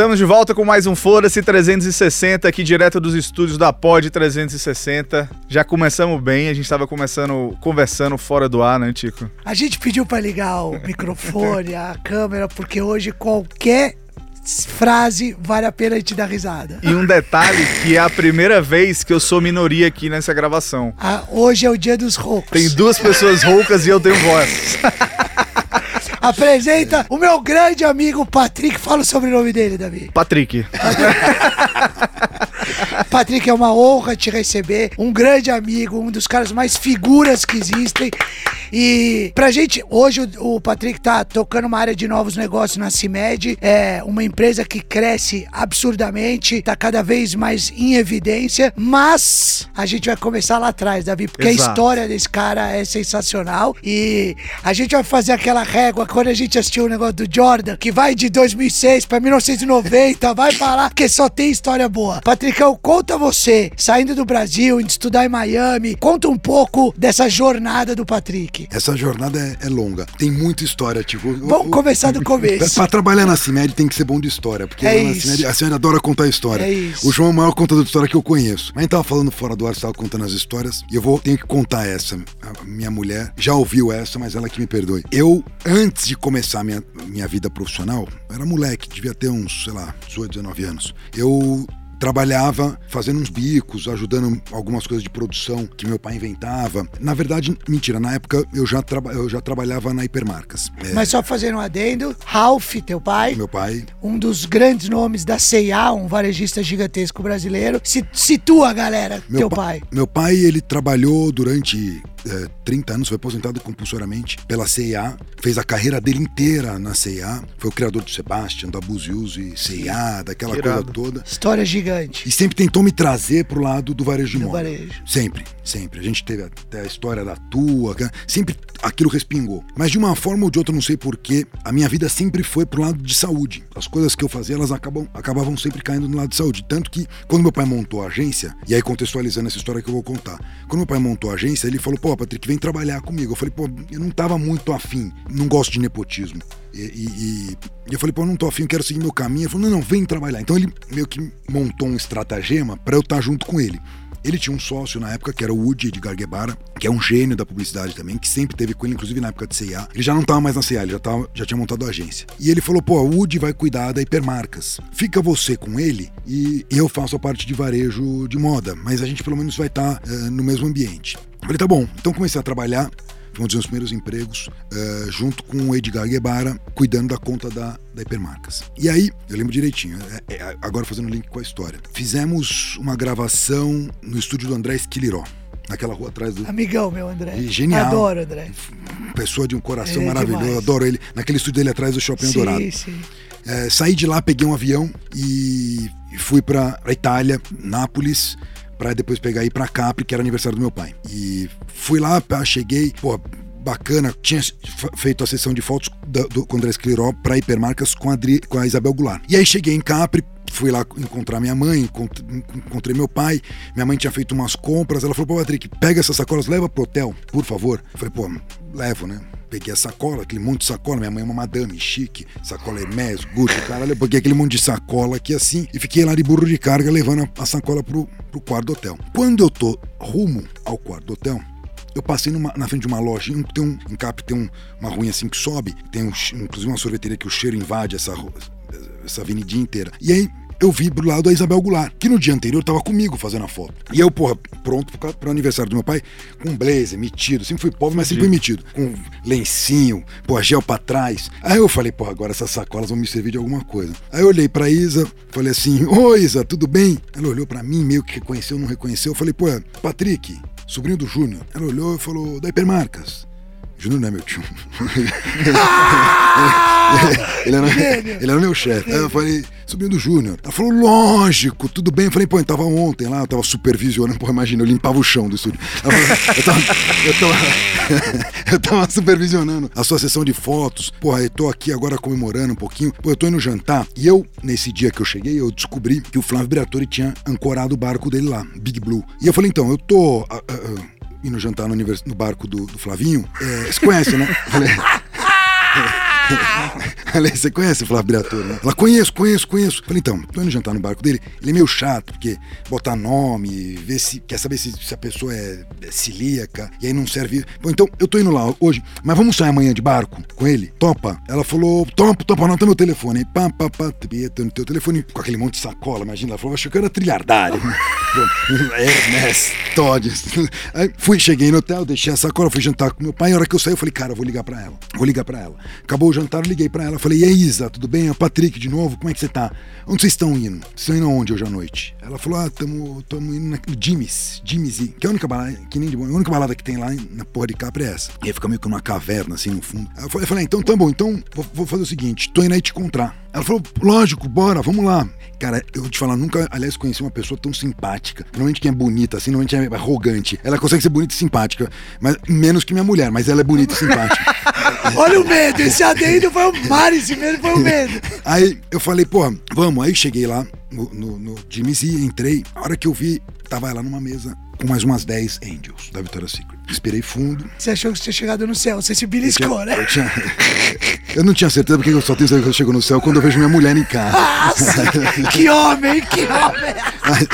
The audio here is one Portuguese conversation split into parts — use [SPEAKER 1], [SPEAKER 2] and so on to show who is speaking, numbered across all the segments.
[SPEAKER 1] Estamos de volta com mais um Foda-se 360 aqui direto dos estúdios da Pod 360. Já começamos bem, a gente estava começando conversando fora do ar, né, Tico?
[SPEAKER 2] A gente pediu para ligar o microfone, a câmera, porque hoje qualquer frase vale a pena a gente dar risada.
[SPEAKER 1] E um detalhe que é a primeira vez que eu sou minoria aqui nessa gravação.
[SPEAKER 2] Ah, hoje é o dia dos roucos.
[SPEAKER 1] Tem duas pessoas roucas e eu tenho voz.
[SPEAKER 2] Apresenta o meu grande amigo Patrick. Fala o sobrenome dele, Davi.
[SPEAKER 1] Patrick.
[SPEAKER 2] Patrick, é uma honra te receber. Um grande amigo, um dos caras mais figuras que existem. E pra gente, hoje o, Patrick tá tocando uma área de novos negócios na CIMED. É uma empresa que cresce absurdamente, tá cada vez mais em evidência. Mas a gente vai começar lá atrás, Davi, porque
[SPEAKER 1] Exato.
[SPEAKER 2] a história desse cara é sensacional. E a gente vai fazer aquela régua quando a gente assistiu o negócio do Jordan, que vai de 2006 pra 1990, vai falar que só tem história boa. Patricão, conta você, saindo do Brasil, indo estudar em Miami, conta um pouco dessa jornada do Patrick.
[SPEAKER 3] Essa jornada é, é longa. Tem muita história, tipo.
[SPEAKER 2] Vamos
[SPEAKER 3] o-
[SPEAKER 2] começar do
[SPEAKER 3] Pra,
[SPEAKER 2] começo.
[SPEAKER 3] pra trabalhar na CIMED tem que ser bom de história, porque
[SPEAKER 2] É
[SPEAKER 3] lá na. CIMED, a CIMED adora contar história.
[SPEAKER 2] É isso.
[SPEAKER 3] O João é o maior contador de história que eu conheço. Mas a gente tava falando fora do ar, você tava contando as histórias, e eu vou tenho que contar essa. A minha mulher já ouviu essa, mas ela que me perdoe. Eu, antes de começar minha, minha vida profissional, eu era moleque, devia ter uns, sei lá, 18, 19 anos. Eu trabalhava fazendo uns bicos, ajudando algumas coisas de produção que meu pai inventava. Na verdade, mentira, na época eu já, traba- eu já trabalhava na Hipermarcas. É,
[SPEAKER 2] Mas só fazendo um adendo, Ralph, teu pai,
[SPEAKER 3] meu pai
[SPEAKER 2] um dos grandes nomes da C&A, um varejista gigantesco brasileiro. Se, situa, galera,
[SPEAKER 3] Meu
[SPEAKER 2] teu
[SPEAKER 3] pa-
[SPEAKER 2] pai.
[SPEAKER 3] Meu pai, ele trabalhou durante eh, 30 anos, foi aposentado compulsoriamente pela CIA, fez a carreira dele inteira na CIA, foi o criador do Sebastian, da Buziuzi, CIA, daquela
[SPEAKER 1] Que
[SPEAKER 3] coisa toda.
[SPEAKER 2] História gigante.
[SPEAKER 3] E sempre tentou me trazer pro lado do varejo de moda.
[SPEAKER 2] varejo.
[SPEAKER 3] Sempre, sempre. A gente teve até a história da tua, que- sempre aquilo respingou. Mas de uma forma ou de outra, não sei porquê, a minha vida sempre foi pro lado de saúde. As coisas que eu fazia, elas acabam, acabavam sempre caindo no lado de saúde. Tanto que, quando meu pai montou a agência, e aí contextualizando essa história que eu vou contar, quando meu pai montou a agência, ele falou, pô, Patrick, vem trabalhar comigo. Eu falei, pô, eu não tava muito afim, não gosto de nepotismo. E, e- e- eu falei, pô, eu não tô afim, eu quero seguir meu caminho. Ele falou, não, não, vem trabalhar. Então ele meio que montou um estratagema pra eu estar junto com ele. Ele tinha um sócio na época que era o Woody Edgar Guevara, que é um gênio da publicidade também, que sempre teve com ele, inclusive na época de CIA. Ele já não tava mais na CIA, ele já, tava, já tinha montado a agência. E ele falou: pô, o Woody vai cuidar da hipermarcas. Fica você com ele e eu faço a parte de varejo de moda, mas a gente pelo menos vai estar no mesmo ambiente. Eu falei: tá bom. Então comecei a trabalhar. Foi um dos meus primeiros empregos, eh, junto com o Edgar Guevara, cuidando da conta da, da Hipermarcas. E aí, eu lembro direitinho, é- é- agora fazendo link com a história. Fizemos uma gravação no estúdio do André Esquiliró, naquela rua atrás do.
[SPEAKER 2] Amigão, meu André.
[SPEAKER 3] E genial.
[SPEAKER 2] Adoro, André.
[SPEAKER 3] Pessoa de um coração
[SPEAKER 2] é
[SPEAKER 3] maravilhoso,
[SPEAKER 2] demais.
[SPEAKER 3] adoro ele. Naquele estúdio dele atrás do Shopping Dourado.
[SPEAKER 2] Sim, sim.
[SPEAKER 3] É, saí de lá, peguei um avião e fui pra, pra Itália, Nápoles, pra depois pegar e ir pra Capri, que era aniversário do meu pai. E fui lá, cheguei, pô, bacana, tinha feito a sessão de fotos da- do, com André Escleró pra Hipermarcas com a, Adri- com a Isabel Goulart. E aí cheguei em Capri, fui lá encontrar minha mãe, encont- encontrei meu pai, minha mãe tinha feito umas compras, ela falou, pô, Patrick, pega essas sacolas, leva pro hotel, por favor. Eu falei, pô, levo, né? Peguei a sacola, aquele monte de sacola. Minha mãe é uma madame chique, sacola Hermès, Gucci, caralho. Eu peguei aquele monte de sacola aqui assim e fiquei lá de burro de carga levando a, a sacola pro, pro quarto do hotel. Quando eu tô rumo ao quarto do hotel, eu passei numa- na frente de uma loja, tem um, em Cap tem um- uma ruinha assim que sobe, tem um, inclusive uma sorveteria que o cheiro invade essa, essa avenidinha inteira. E aí eu vi do lado a Isabel Goulart, que no dia anterior tava comigo fazendo a foto. E eu, porra, pronto pro, pro aniversário do meu pai, com blazer, metido. Sempre fui pobre, mas sempre fui metido. Com lencinho, porra, gel pra trás. Aí eu falei, porra, agora essas sacolas vão me servir de alguma coisa. Aí eu olhei pra Isa, falei assim, ô Isa, tudo bem? Ela olhou pra mim, meio que reconheceu, não reconheceu. Eu falei, pô, Patrick, sobrinho do Júnior. Ela olhou e falou, da Hipermarcas. Júnior não é meu tio. ele, era, ele era meu chefe. Aí eu falei, sobrinho do Júnior. Ela falou, lógico, tudo bem. Eu falei, pô, eu tava ontem lá, eu tava supervisionando. Pô, imagina, eu limpava o chão do estúdio. Falou, eu, tava, eu, tava, eu tava supervisionando a sua sessão de fotos. Porra, eu tô aqui agora comemorando um pouquinho. Pô, eu tô indo jantar. E eu, nesse dia que eu cheguei, eu descobri que o Flávio Briatore tinha ancorado o barco dele lá, Big Blue. E eu falei, então, eu tô. ah, ah, ah, indo jantar no, no barco do, do Flavinho. É, você conhece, né? Falei, Falei, você conhece o Flávio Briatore, né? Ela, conheço, conheço, conheço. Falei, então, tô indo jantar no barco dele. Ele é meio chato, porque botar nome, ver se. Quer saber se, se a pessoa é, é celíaca, e aí não serve. Bom, então, eu tô indo lá hoje, mas vamos sair amanhã de barco com ele? Topa? Ela falou, topa, topa, anota meu telefone. Aí, pá, pá, pá, no teu telefone, com aquele monte de sacola, imagina. Ela falou, achou que era trilhardário. Hermes, Todd. Aí fui, cheguei no hotel, deixei a sacola, fui jantar com meu pai. A hora que eu saí, eu falei, cara, eu vou ligar pra ela. Vou ligar pra ela. Acabou o jantar, eu liguei pra ela. Falei, e aí, Isa, tudo bem? É o Patrick de novo, como é que você tá? Onde vocês estão indo? Vocês estão indo aonde hoje à noite? Ela falou, ah, tamo, tamo indo no Jimmy's, Jimmy's, que é a única balada, que nem de, a única balada que tem lá na porra de Capra é essa. E aí fica meio que numa caverna, assim, no fundo. Eu falei, falei então tá bom, então vou, vou fazer o seguinte, tô indo aí te encontrar. Ela falou, lógico, bora, vamos lá. Cara, eu vou te falar, nunca, aliás, conheci uma pessoa tão simpática. Normalmente quem é bonita, assim, normalmente é arrogante. Ela consegue ser bonita e simpática, mas menos que minha mulher, mas ela é bonita e simpática.
[SPEAKER 2] Olha o medo, esse adendo foi o mar, esse medo foi o medo.
[SPEAKER 3] Aí eu falei, pô, vamos. Aí cheguei lá no, no, no Jimmy Z, entrei. A hora que eu vi, tava ela numa mesa com mais umas 10 Angels da Victoria's Secret. Respirei fundo.
[SPEAKER 2] Você achou que você tinha chegado no céu, você se beliscou, né?
[SPEAKER 3] Eu, tinha, eu não tinha certeza porque eu só tenho certeza que eu chego no céu quando eu vejo minha mulher em casa.
[SPEAKER 2] Nossa, que homem, que homem!
[SPEAKER 3] Mas,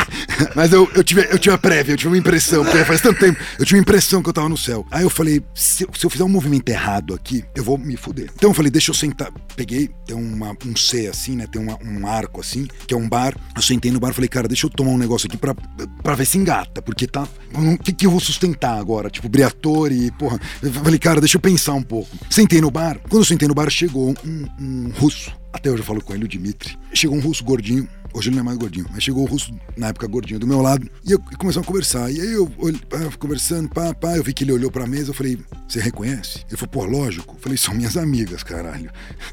[SPEAKER 3] mas eu, eu, tive, eu tive a prévia, eu tive uma impressão, porque faz tanto tempo, eu tive uma impressão que eu tava no céu. Aí eu falei, se, se eu fizer um movimento errado aqui, eu vou me fuder. Então eu falei, deixa eu sentar. Peguei, tem uma, um C assim, né? Tem uma, um arco assim, que é um bar. Eu sentei no bar e falei, cara, deixa eu tomar um negócio aqui pra, pra ver se engata, porque tá. O que, que eu vou sustentar agora? Tipo, Briatore, porra. Eu falei, cara, deixa eu pensar um pouco. Sentei no bar. Quando eu sentei no bar, chegou um, um russo. Até hoje eu falo com ele, o Dimitri. Chegou um russo gordinho. Hoje ele não é mais gordinho, mas chegou o russo, na época gordinho, do meu lado, e eu e começamos a conversar. E aí eu pá, conversando, pá, pá, eu vi que ele olhou pra mesa, eu falei, você reconhece? Ele falou, pô, lógico. Eu falei, são minhas amigas, caralho.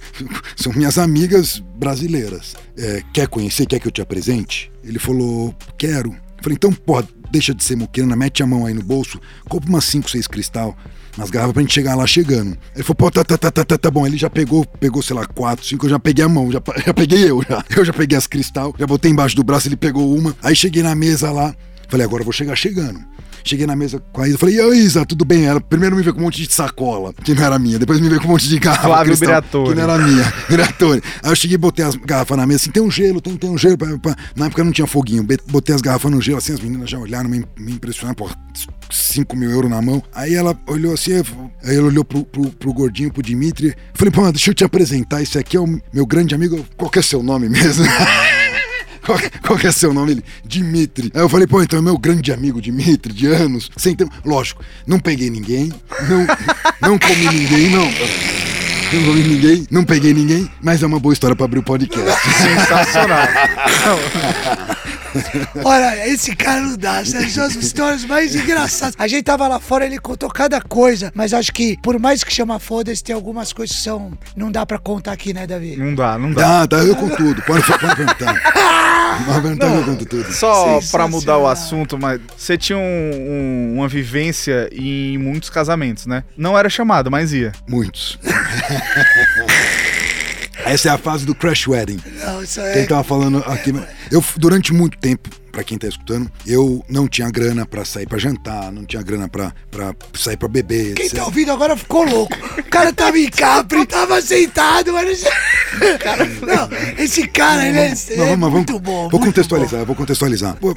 [SPEAKER 3] são minhas amigas brasileiras. É, quer conhecer? Quer que eu te apresente? Ele falou, quero. Eu falei, então, pô, deixa de ser muquirana, mete a mão aí no bolso, compra umas 5, 6 cristal, umas garrafas pra gente chegar lá chegando. Ele falou, pô, tá, tá, tá, tá, tá, tá bom. Ele já pegou, pegou, sei lá, 4, 5, eu já peguei a mão, já, já peguei eu, já. Eu já peguei as cristal, já botei embaixo do braço, ele pegou uma. Aí cheguei na mesa lá, falei, agora eu vou chegar chegando. Cheguei na mesa com a Isa, falei, e aí, Isa, tudo bem? Ela primeiro me veio com um monte de sacola, que não era minha. Depois me veio com um monte de garrafa
[SPEAKER 1] Flávio
[SPEAKER 3] cristal,
[SPEAKER 1] Briatore.
[SPEAKER 3] que não era minha. Briatore. Aí eu cheguei e botei as garrafas na mesa, assim, tem um gelo, tem, tem um gelo. Pá, pá. Na época não tinha foguinho. Botei as garrafas no gelo, assim, as meninas já olharam, me, me impressionaram, pô, 5 mil euros na mão. Aí ela olhou assim, aí ela olhou pro, pro, pro gordinho, pro Dimitri. Falei, pô, deixa eu te apresentar, esse aqui é o meu grande amigo. Qual que é seu nome mesmo? Qual, qual que é seu nome? Ele, Dimitri. Aí eu falei, pô, então é meu grande amigo Dimitri, de anos. Sentamos. Lógico, não peguei ninguém, não, não comi ninguém, não. Não comi ninguém, não peguei ninguém, mas é uma boa história pra abrir o podcast.
[SPEAKER 1] Sensacional.
[SPEAKER 2] Olha, esse cara não dá, são as histórias mais engraçadas. A gente tava lá fora, ele contou cada coisa, mas acho que, por mais que chama foda-se, tem algumas coisas que são. Não dá pra contar aqui, né, Davi?
[SPEAKER 1] Não dá, não dá.
[SPEAKER 3] Dá, dá, eu conto tudo. Pode, pode perguntar. Perguntar que eu conto tudo.
[SPEAKER 1] Só pra mudar o assunto, mas você tinha um- um- uma vivência em muitos casamentos, né? Não era chamado, mas ia.
[SPEAKER 3] Muitos. Essa é a fase do crash wedding.
[SPEAKER 2] Não, isso
[SPEAKER 3] Quem
[SPEAKER 2] é.
[SPEAKER 3] tava falando aqui. Eu, durante muito tempo, pra quem tá escutando, eu não tinha grana pra sair pra jantar, não tinha grana pra, pra sair pra beber.
[SPEAKER 2] Quem
[SPEAKER 3] etc.
[SPEAKER 2] tá ouvindo agora ficou louco. O cara tava em Capri, tava sentado, mas. Não, esse cara, ele é, é
[SPEAKER 3] vamos-
[SPEAKER 2] muito
[SPEAKER 3] vamos-
[SPEAKER 2] bom.
[SPEAKER 3] Vou
[SPEAKER 2] muito
[SPEAKER 3] contextualizar, eu vou contextualizar. Pô,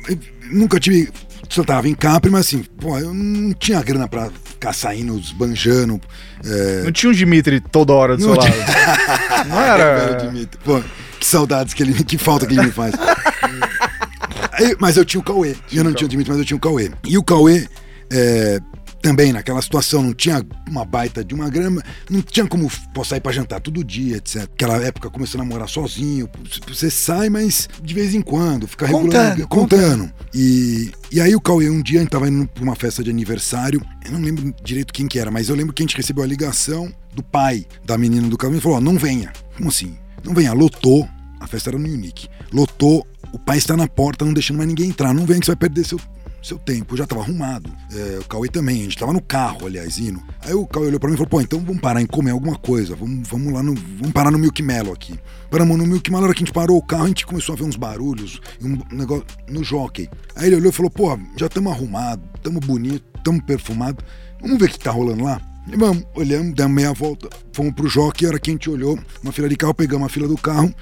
[SPEAKER 3] nunca tive. Só tava em Capri, mas assim, pô, eu não tinha grana pra ficar saindo, esbanjando. É,
[SPEAKER 1] Não tinha um Dimitri toda hora do seu
[SPEAKER 3] Não
[SPEAKER 1] lado.
[SPEAKER 3] tinha.
[SPEAKER 1] Não
[SPEAKER 3] Era o
[SPEAKER 1] era.
[SPEAKER 3] Dimitri. Pô, que saudades que ele que falta que ele me faz. Aí, mas eu tinha o Cauê. Eu não tinha o Dimitri, mas eu tinha o Cauê. E o Cauê é, também naquela situação, não tinha uma baita de uma grama, não tinha como pô, sair pra jantar todo dia, etc. Naquela época começou a namorar sozinho. Você sai, mas de vez em quando, fica regulando,
[SPEAKER 2] Contando,
[SPEAKER 3] contando. E, e aí o Cauê, um dia a gente tava indo pra uma festa de aniversário, eu não lembro direito quem que era, mas eu lembro que a gente recebeu a ligação do pai da menina do caminho e falou: ó, não venha. Como assim? Não venha, lotou. A festa era no Unique. Lotou, o pai está na porta, não deixando mais ninguém entrar. Não venha que você vai perder seu, seu tempo. Já tava arrumado. É, o Cauê também, a gente tava no carro, aliás, indo. Aí o Cauê olhou pra mim e falou: pô, então vamos parar em comer alguma coisa. Vamos, vamos lá no. Vamos parar no Milk Melo aqui. Paramos no Milk Melo, na hora que a gente parou o carro, a gente começou a ver uns barulhos, um negócio no jockey. Aí ele olhou e falou: pô, já estamos arrumados, estamos bonitos, estamos perfumados. Vamos ver o que tá rolando lá. E vamos, olhamos, demos meia volta, fomos pro jockey, a hora que a gente olhou, uma fila de carro, pegamos a fila do carro,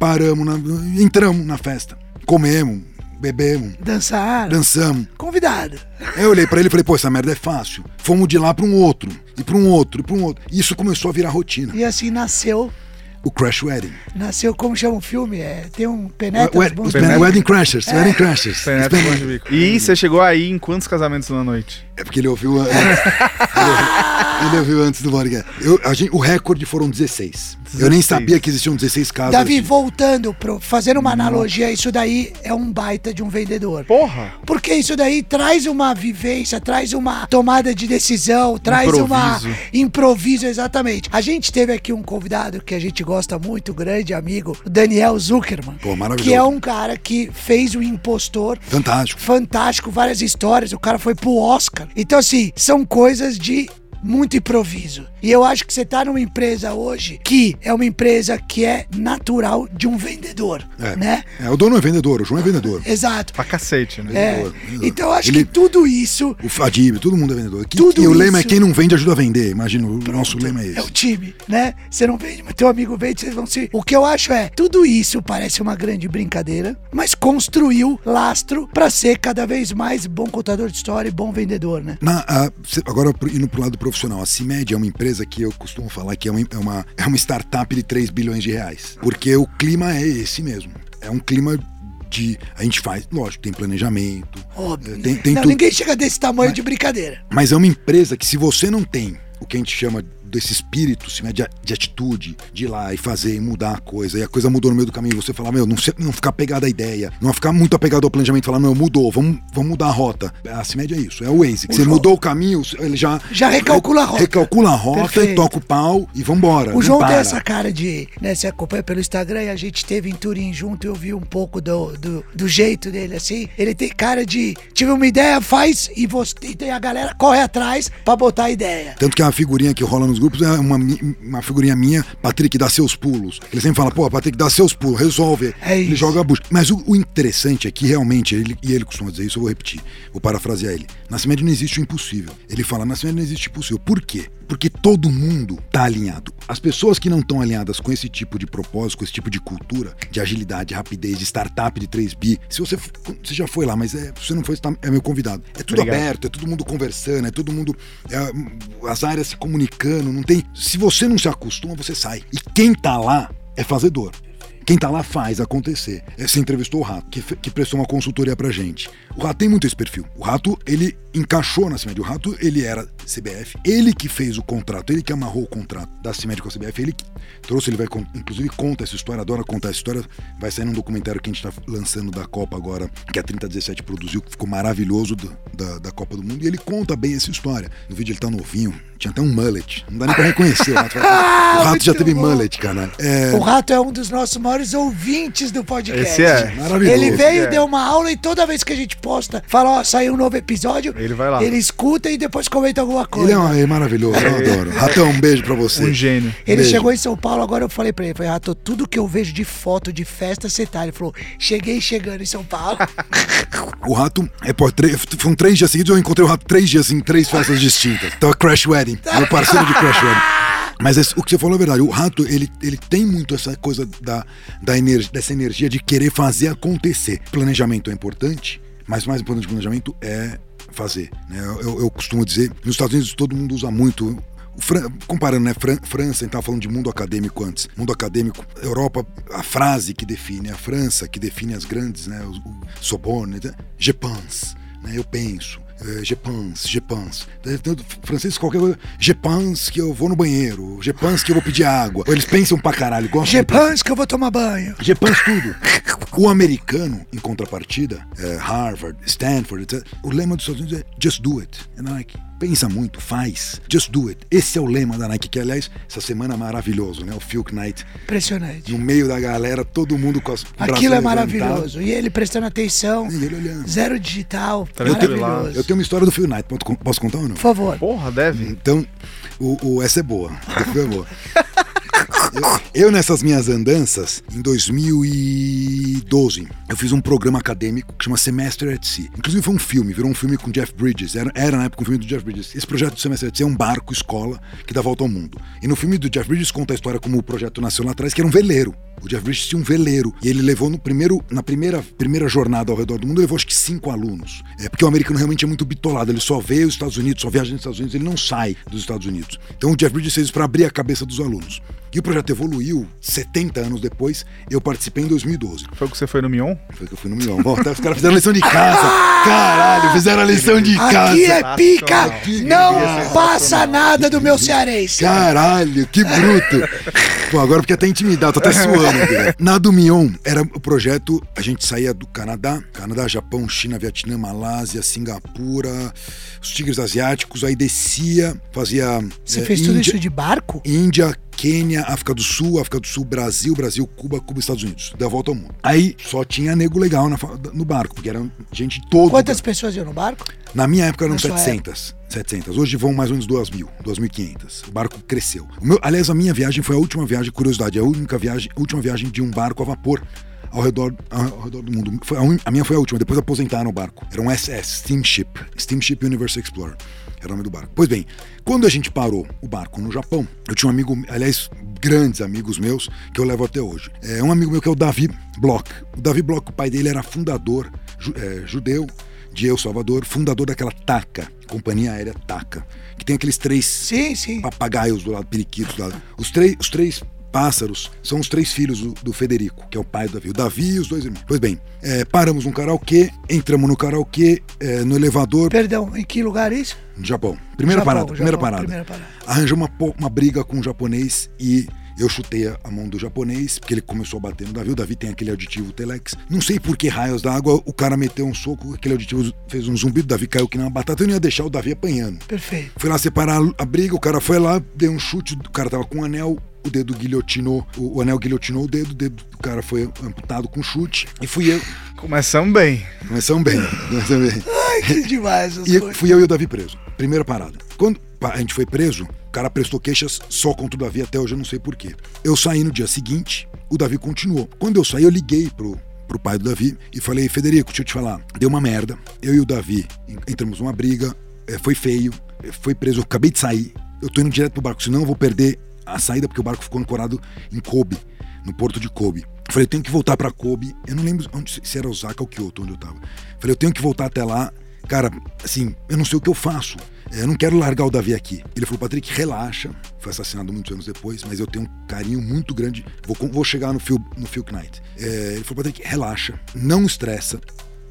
[SPEAKER 3] paramos, na- entramos na festa, comemos, bebemos,
[SPEAKER 2] Dançar.
[SPEAKER 3] dançamos.
[SPEAKER 2] Convidado.
[SPEAKER 3] Aí eu olhei pra ele e falei, pô, essa merda é fácil. Fomos de lá pra um outro, e pra um outro, e pra um outro. E isso começou a virar rotina.
[SPEAKER 2] E assim nasceu.
[SPEAKER 3] O Crash Wedding.
[SPEAKER 2] Nasceu, como chama o filme? É, tem um Penetra. Bons
[SPEAKER 3] os
[SPEAKER 1] Penetra-
[SPEAKER 3] Wedding Crashers, Wedding Crashers.
[SPEAKER 1] Penetra bico. E você chegou aí em quantos casamentos na noite?
[SPEAKER 3] É porque ele ouviu antes. ele, ouviu, antes do podcast. Eu, a gente, o recorde foram 16. Eu nem
[SPEAKER 1] 16.
[SPEAKER 3] sabia que existiam 16 casas.
[SPEAKER 2] Davi,
[SPEAKER 3] de-
[SPEAKER 2] voltando, pro, fazendo uma analogia, isso daí é um baita de um vendedor.
[SPEAKER 1] Porra!
[SPEAKER 2] Porque isso daí traz uma vivência, traz uma tomada de decisão, traz uma
[SPEAKER 1] Improviso.
[SPEAKER 2] improviso, exatamente. A gente teve aqui um convidado que a gente gosta muito, grande amigo, Daniel Zuckerman.
[SPEAKER 3] Pô, maravilhoso.
[SPEAKER 2] Que é um cara que fez o impostor.
[SPEAKER 3] Fantástico.
[SPEAKER 2] Fantástico, várias histórias. O cara foi pro Oscar. Então, assim, são coisas de muito improviso. E eu acho que você tá numa empresa hoje que é uma empresa que é natural de um vendedor,
[SPEAKER 3] É.
[SPEAKER 2] né?
[SPEAKER 3] É, o dono é vendedor, o João é vendedor.
[SPEAKER 2] Exato.
[SPEAKER 1] Pra cacete, né?
[SPEAKER 2] É.
[SPEAKER 3] vendedor, vendedor.
[SPEAKER 2] Então eu acho
[SPEAKER 3] Ele-
[SPEAKER 2] que tudo isso
[SPEAKER 3] O Fadib, todo mundo é vendedor. Que-
[SPEAKER 2] Tudo
[SPEAKER 3] e o lema é quem não vende ajuda a vender. Imagina, o nosso lema é
[SPEAKER 2] é o
[SPEAKER 3] esse.
[SPEAKER 2] time, né? Você não vende, mas teu amigo vende, vocês vão se. O que eu acho é, tudo isso parece uma grande brincadeira, mas construiu lastro pra ser cada vez mais bom contador de história e bom vendedor, né?
[SPEAKER 3] Na, a- cê- agora, indo pro lado profissional, a CIMED é uma empresa que eu costumo falar que é uma, é uma, é startup de 3 bilhões de reais. Porque o clima é esse mesmo. É um clima de. A gente faz, lógico, tem planejamento.
[SPEAKER 2] Óbvio.
[SPEAKER 3] é, Tem, tem
[SPEAKER 2] não,
[SPEAKER 3] tudo.
[SPEAKER 2] ninguém chega desse tamanho de brincadeira.
[SPEAKER 3] Mas é uma empresa que, se você não tem o que a gente chama desse espírito assim, né, de, de atitude, de ir lá e fazer e mudar a coisa, e a coisa mudou no meio do caminho, você falar, meu, não, não ficar apegado à ideia, não ficar muito apegado ao planejamento, falar, meu, mudou, vamos, vamos mudar a rota. A CIMED é isso, é o Waze. que
[SPEAKER 2] O
[SPEAKER 3] você
[SPEAKER 2] João-
[SPEAKER 3] mudou o caminho, ele já.
[SPEAKER 2] Já recalcula a rota.
[SPEAKER 3] Recalcula a rota
[SPEAKER 2] Perfeito.
[SPEAKER 3] e toca o pau e vambora.
[SPEAKER 2] O João tem essa cara de. Né, você acompanha pelo Instagram e a gente teve em Turim junto e eu vi um pouco do, do, do jeito dele, assim. Ele tem cara de. Tive uma ideia, faz e, você, e tem a galera corre atrás pra botar a ideia.
[SPEAKER 3] Tanto que a figurinha que rola nos grupos é uma, uma figurinha minha, Patrick, dá seus pulos. Ele sempre fala, pô, Patrick, dá seus pulos, resolve.
[SPEAKER 2] É
[SPEAKER 3] ele joga a bucha. Mas o, o interessante é que realmente, ele, e ele costuma dizer isso, eu vou repetir, vou parafrasear ele. Na CIMED não existe o impossível. Ele fala, na CIMED não existe o impossível. Por quê? Porque todo mundo tá alinhado. As pessoas que não estão alinhadas com esse tipo de propósito, com esse tipo de cultura, de agilidade, de rapidez, de startup de 3B, se você, você já foi lá, mas é, se você não foi, você tá- é meu convidado. É tudo
[SPEAKER 1] Obrigado.
[SPEAKER 3] aberto, é todo mundo conversando, é todo mundo. é, as áreas se comunicando, não tem. Se você não se acostuma, você sai. E quem tá lá é fazedor. Quem tá lá faz acontecer. É, Você entrevistou o Rato, que, que prestou uma consultoria pra gente. O Rato tem muito esse perfil. O Rato, ele encaixou na CIMED. O Rato, ele era CBF. Ele que fez o contrato, ele que amarrou o contrato da CIMED com a CBF. Ele que trouxe, ele vai, inclusive, conta essa história, adora contar essa história. Vai sair num documentário que a gente tá lançando da Copa agora, que a 3017 produziu, que ficou maravilhoso do- da, da Copa do Mundo. E ele conta bem essa história. No vídeo ele tá novinho, tinha até um mullet. Não dá nem pra reconhecer. O Rato, o Rato já teve
[SPEAKER 2] bom.
[SPEAKER 3] mullet, cara. É,
[SPEAKER 2] O Rato é um dos nossos maiores ouvintes do podcast.
[SPEAKER 1] Esse é.
[SPEAKER 3] Maravilhoso.
[SPEAKER 2] Ele veio,
[SPEAKER 1] É.
[SPEAKER 2] deu uma aula e toda vez que a gente posta, fala, ó, saiu um novo episódio.
[SPEAKER 1] Ele vai lá.
[SPEAKER 2] Ele escuta e depois comenta alguma coisa.
[SPEAKER 3] Ele é, um- é maravilhoso, eu adoro. Ratão, um beijo pra você.
[SPEAKER 1] Um gênio.
[SPEAKER 2] Ele
[SPEAKER 3] Beijo.
[SPEAKER 2] chegou em São Paulo, agora eu falei pra ele, falei, Rato, tudo que eu vejo de foto de festa, você tá. Ele falou, cheguei chegando em São Paulo.
[SPEAKER 3] O rato, é, pô, tre- foram três dias seguidos, eu encontrei o rato três dias em três festas distintas. Então, Crash Wedding, meu parceiro de Crash Wedding. Mas esse- o que você falou é verdade. O rato, ele, ele tem muito essa coisa da, da energia, dessa energia de querer fazer acontecer. Planejamento é importante, mas mais importante que planejamento é fazer. né? Eu, eu- costumo dizer, nos Estados Unidos todo mundo usa muito Fran- comparando, né? Fran- França, a gente estava falando de mundo acadêmico antes. Mundo acadêmico, Europa, a frase que define a França, que define as grandes, né? O, o Sorbonne, né? je pense, né? Eu penso. Eh, Je pense, je pense. Tanto Francês, qualquer coisa. Je pense que eu vou no banheiro. Je pense que eu vou pedir água. Eles pensam pra caralho. gostam
[SPEAKER 2] que eu vou tomar banho.
[SPEAKER 3] Je pense tudo. O americano, em contrapartida, é, Harvard, Stanford, etc., o lema dos Estados Unidos é just do it. É Nike. Pensa muito, faz. Just do it. Esse é o lema da Nike, que aliás, essa semana é maravilhoso, né? O Phil Knight,
[SPEAKER 2] Impressionante.
[SPEAKER 3] no meio da galera, todo mundo com as
[SPEAKER 2] Aquilo é
[SPEAKER 3] levantado.
[SPEAKER 2] maravilhoso. E ele prestando atenção.
[SPEAKER 3] E ele olhando.
[SPEAKER 2] Zero digital.
[SPEAKER 1] Tranquilo.
[SPEAKER 2] Maravilhoso.
[SPEAKER 3] Eu tenho uma história do Phil Knight, posso, contar ou não?
[SPEAKER 2] Por favor.
[SPEAKER 1] Porra, deve.
[SPEAKER 3] Então, o, o- essa é boa. A do Phil é boa. Eu, eu, nessas minhas andanças, em 2012, eu fiz um programa acadêmico que chama Semester at Sea. Inclusive foi um filme, virou um filme com Jeff Bridges. Era, era na época um filme do Jeff Bridges. Esse projeto do Semester at Sea é um barco, escola, que dá volta ao mundo. E no filme do Jeff Bridges conta a história como o projeto nasceu lá atrás, que era um veleiro. O Jeff Bridges tinha um veleiro e ele levou no primeiro, na primeira, primeira jornada ao redor do mundo, levou acho que cinco alunos. É porque o americano realmente é muito bitolado, ele só vê os Estados Unidos, só viaja nos Estados Unidos, ele não sai dos Estados Unidos. Então o Jeff Bridges fez isso para abrir a cabeça dos alunos. E o projeto evoluiu 70 anos depois. Eu participei em 2012.
[SPEAKER 1] Foi que você foi no Mion?
[SPEAKER 3] Foi que eu fui no Mion. Bom, os caras fizeram a lição de casa. Caralho, fizeram a lição de casa.
[SPEAKER 2] Aqui é pica, não passa nada do meu cearense.
[SPEAKER 3] Caralho, que bruto. Pô, agora porque até intimidado, tô até suando. Aqui, Na do Mion era o projeto, a gente saía do Canadá, Canadá, Japão, China, Vietnã, Malásia, Singapura, os tigres asiáticos, aí descia, fazia.
[SPEAKER 2] Você é, fez Índia, tudo isso de barco?
[SPEAKER 3] Índia, Quênia, África do Sul, África do Sul, Brasil, Brasil, Cuba, Cuba, Estados Unidos. Deu a volta ao mundo. Aí só tinha nego legal na, no barco, porque era gente todo.
[SPEAKER 2] Quantas pessoas iam no barco?
[SPEAKER 3] Na minha época eram 700. Época. 700. Hoje vão mais ou menos 2 mil, 2.500. O barco cresceu. O meu, aliás, a minha viagem foi a última viagem, curiosidade, a única viagem, a última viagem de um barco a vapor ao redor, ao redor do mundo. Foi a, un... a, minha foi a última, depois aposentaram o barco. Era um SS, Steamship, Steamship Universe Explorer. Era o nome do barco. Pois bem, quando a gente parou o barco no Japão, eu tinha um amigo, aliás, grandes amigos meus, que eu levo até hoje. É um amigo meu que é o Davi Bloch. O Davi Bloch, o pai dele era fundador é, judeu de El Salvador, fundador daquela TACA, Companhia Aérea TACA, que tem aqueles três
[SPEAKER 2] sim, sim.
[SPEAKER 3] papagaios do lado, periquitos do lado. Os, três, os três pássaros são os três filhos do, do, Federico, que é o pai do Davi. O Davi e os dois irmãos. Pois bem, é, paramos num karaokê, entramos no karaokê, é, no elevador.
[SPEAKER 2] Perdão, em que lugar é isso?
[SPEAKER 3] No Japão. Primeira Japão, parada, Japão, primeira, parada. primeira parada. Arranjamos uma, uma briga com um japonês e eu chutei a mão do japonês, porque ele começou a bater no Davi. O Davi tem aquele aditivo Telex. Não sei por que raios d'água, o cara meteu um soco, aquele aditivo fez um zumbido, o Davi caiu que nem uma batata. Eu não ia deixar o Davi apanhando.
[SPEAKER 2] Perfeito.
[SPEAKER 3] Fui lá separar a briga, o cara foi lá, deu um chute, o cara tava com um anel, o dedo guilhotinou, o, o anel guilhotinou o dedo, o dedo do cara foi amputado com chute. E fui eu.
[SPEAKER 1] Começamos bem.
[SPEAKER 3] Começamos bem. Começamos bem.
[SPEAKER 2] Ai, que demais.
[SPEAKER 3] E fui eu e o Davi preso. Primeira parada. Quando a gente foi preso, o cara prestou queixas só contra o Davi até hoje, eu não sei porquê. Eu saí no dia seguinte, o Davi continuou. Quando eu saí, eu liguei pro, pro pai do Davi e falei, Federico, deixa eu te falar, deu uma merda. Eu e o Davi entramos numa briga, é, foi feio, é, foi preso, eu acabei de sair, eu tô indo direto pro barco, senão eu vou perder a saída, porque o barco ficou ancorado em Kobe, no porto de Kobe. Falei, tenho que voltar para Kobe. Eu não lembro onde, se era Osaka ou Kyoto, onde eu tava. Falei, eu tenho que voltar até lá. Cara, assim, eu não sei o que eu faço. Eu não quero largar o Davi aqui. Ele falou, Patrick, relaxa. Foi assassinado muitos anos depois, mas eu tenho um carinho muito grande. Vou, vou chegar no Phil, no Phil Knight. É, ele falou, Patrick, relaxa, não estressa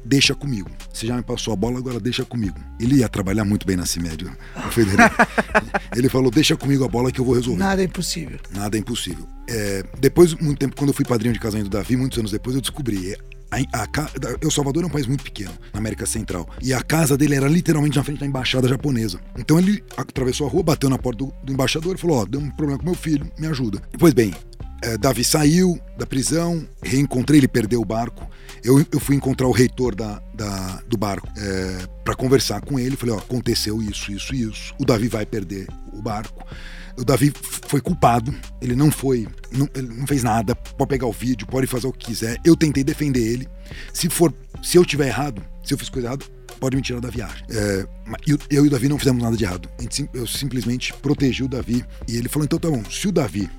[SPEAKER 3] deixa comigo. Você já me passou a bola, agora deixa comigo. Ele ia trabalhar muito bem na CIMED, o Federico. Ele falou, deixa comigo a bola que eu vou resolver.
[SPEAKER 2] Nada é impossível.
[SPEAKER 3] Nada é impossível. É, depois, muito tempo, quando eu fui padrinho de casamento do Davi, muitos anos depois, eu descobri. A, a, a, Salvador é um país muito pequeno, na América Central. E a casa dele era literalmente na frente da embaixada japonesa. Então ele atravessou a rua, bateu na porta do, do embaixador e falou: Ó, oh, deu um problema com meu filho, me ajuda. Pois bem, é, Davi saiu da prisão, reencontrei, ele perdeu o barco. Eu, eu fui encontrar o reitor da, da do barco é, para conversar com ele. Falei: Ó, aconteceu isso, isso, isso. O Davi vai perder o barco. O Davi foi culpado, ele não foi, não, ele não fez nada. Pode pegar o vídeo, pode fazer o que quiser. Eu tentei defender ele. Se for, se eu tiver errado, se eu fiz coisa errada, pode me tirar da viagem. É, eu, eu, e o Davi não fizemos nada de errado. Eu simplesmente protegi o Davi e ele falou: então tá bom, se o Davi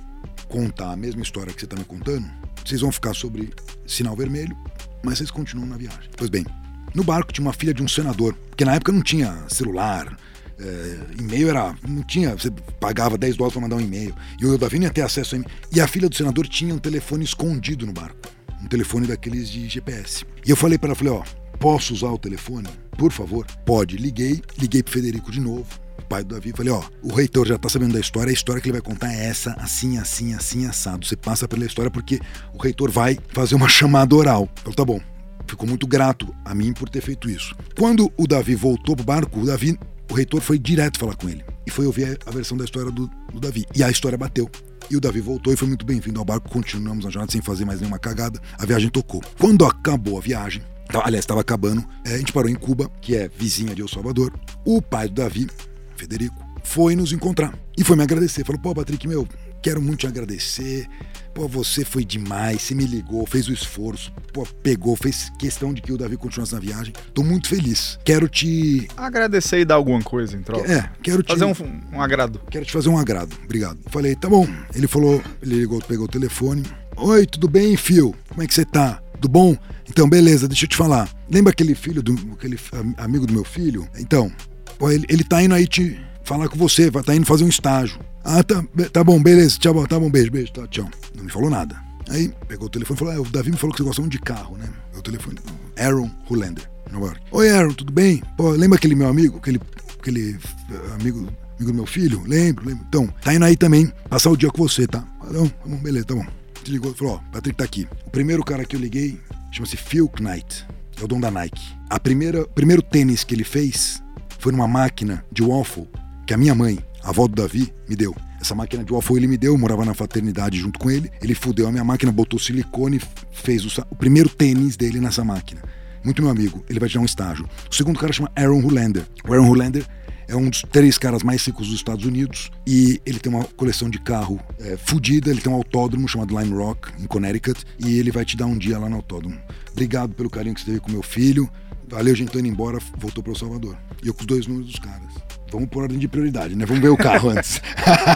[SPEAKER 3] contar a mesma história que você está me contando, vocês vão ficar sobre sinal vermelho, mas vocês continuam na viagem. Pois bem, no barco tinha uma filha de um senador, porque na época não tinha celular, é, e-mail era. Não tinha. Você pagava 10 dólares para mandar um e-mail. E o Davi não ia ter acesso a e-mail. E a filha do senador tinha um telefone escondido no barco. Um telefone daqueles de GPS. E eu falei para ela, falei, ó, posso usar o telefone? Por favor. Pode. Liguei, liguei pro Federico de novo pai do Davi, falei, ó, o reitor já tá sabendo da história, a história que ele vai contar é essa, assim, assim, assim, assado. Você passa pela história porque o reitor vai fazer uma chamada oral. Falei, tá bom. Ficou muito grato a mim por ter feito isso. Quando o Davi voltou pro barco, o Davi, o reitor foi direto falar com ele. E foi ouvir a versão da história do, do Davi. E a história bateu. E o Davi voltou e foi muito bem-vindo ao barco. Continuamos a jornada sem fazer mais nenhuma cagada. A viagem tocou. Quando acabou a viagem, aliás, estava acabando, é, a gente parou em Cuba, que é vizinha de El Salvador. O pai do Davi Federico, foi nos encontrar. E foi me agradecer. Falou, pô, Patrick, meu, quero muito te agradecer. Pô, você foi demais, você me ligou, fez o esforço, pô, pegou, fez questão de que o Davi continuasse na viagem. Tô muito feliz. Quero te.
[SPEAKER 1] Agradecer e dar alguma coisa em troca.
[SPEAKER 3] É, quero te.
[SPEAKER 1] Fazer um, um agrado.
[SPEAKER 3] Quero te fazer um agrado. Obrigado. Falei, tá bom. Ele falou, ele ligou, pegou o telefone. Oi, tudo bem, Fio? Como é que você tá? Tudo bom? Então, beleza, deixa eu te falar. Lembra aquele filho do. aquele amigo do meu filho? Então, pô, ele, ele tá indo aí te falar com você, vai tá indo fazer um estágio. Ah, tá, tá bom, beleza, tchau, tá bom, beijo, beijo, tá, tchau. Não me falou nada. Aí pegou o telefone e falou: ah, o Davi me falou que você gosta muito de carro, né? O telefone, Aaron Hullander, Nova York. Oi, Aaron, tudo bem? Pô, lembra aquele meu amigo, aquele, aquele eh, amigo, amigo do meu filho? Lembro, lembro. Então, tá indo aí também passar o dia com você, tá? Não, tá bom, beleza, tá bom. Te ligou, falou: ó, Patrick tá aqui. O primeiro cara que eu liguei chama-se Phil Knight, é o dono da Nike. A primeira, primeiro tênis que ele fez foi numa máquina de waffle que a minha mãe, a avó do Davi, me deu. Essa máquina de waffle ele me deu, eu morava na fraternidade junto com ele. Ele fudeu a minha máquina, botou silicone, fez o, o primeiro tênis dele nessa máquina. Muito meu amigo, ele vai te dar um estágio. O segundo cara chama Aaron Hullander. O Aaron Hullander é um dos três caras mais ricos dos Estados Unidos e ele tem uma coleção de carro é. Ele tem um autódromo chamado Lime Rock, em Connecticut, e ele vai te dar um dia lá no autódromo. Obrigado pelo carinho que você teve com meu filho. Valeu, gente tô indo embora, voltou para o Salvador. E eu com os dois números dos caras. Vamos por ordem de prioridade, né? Vamos ver o carro antes.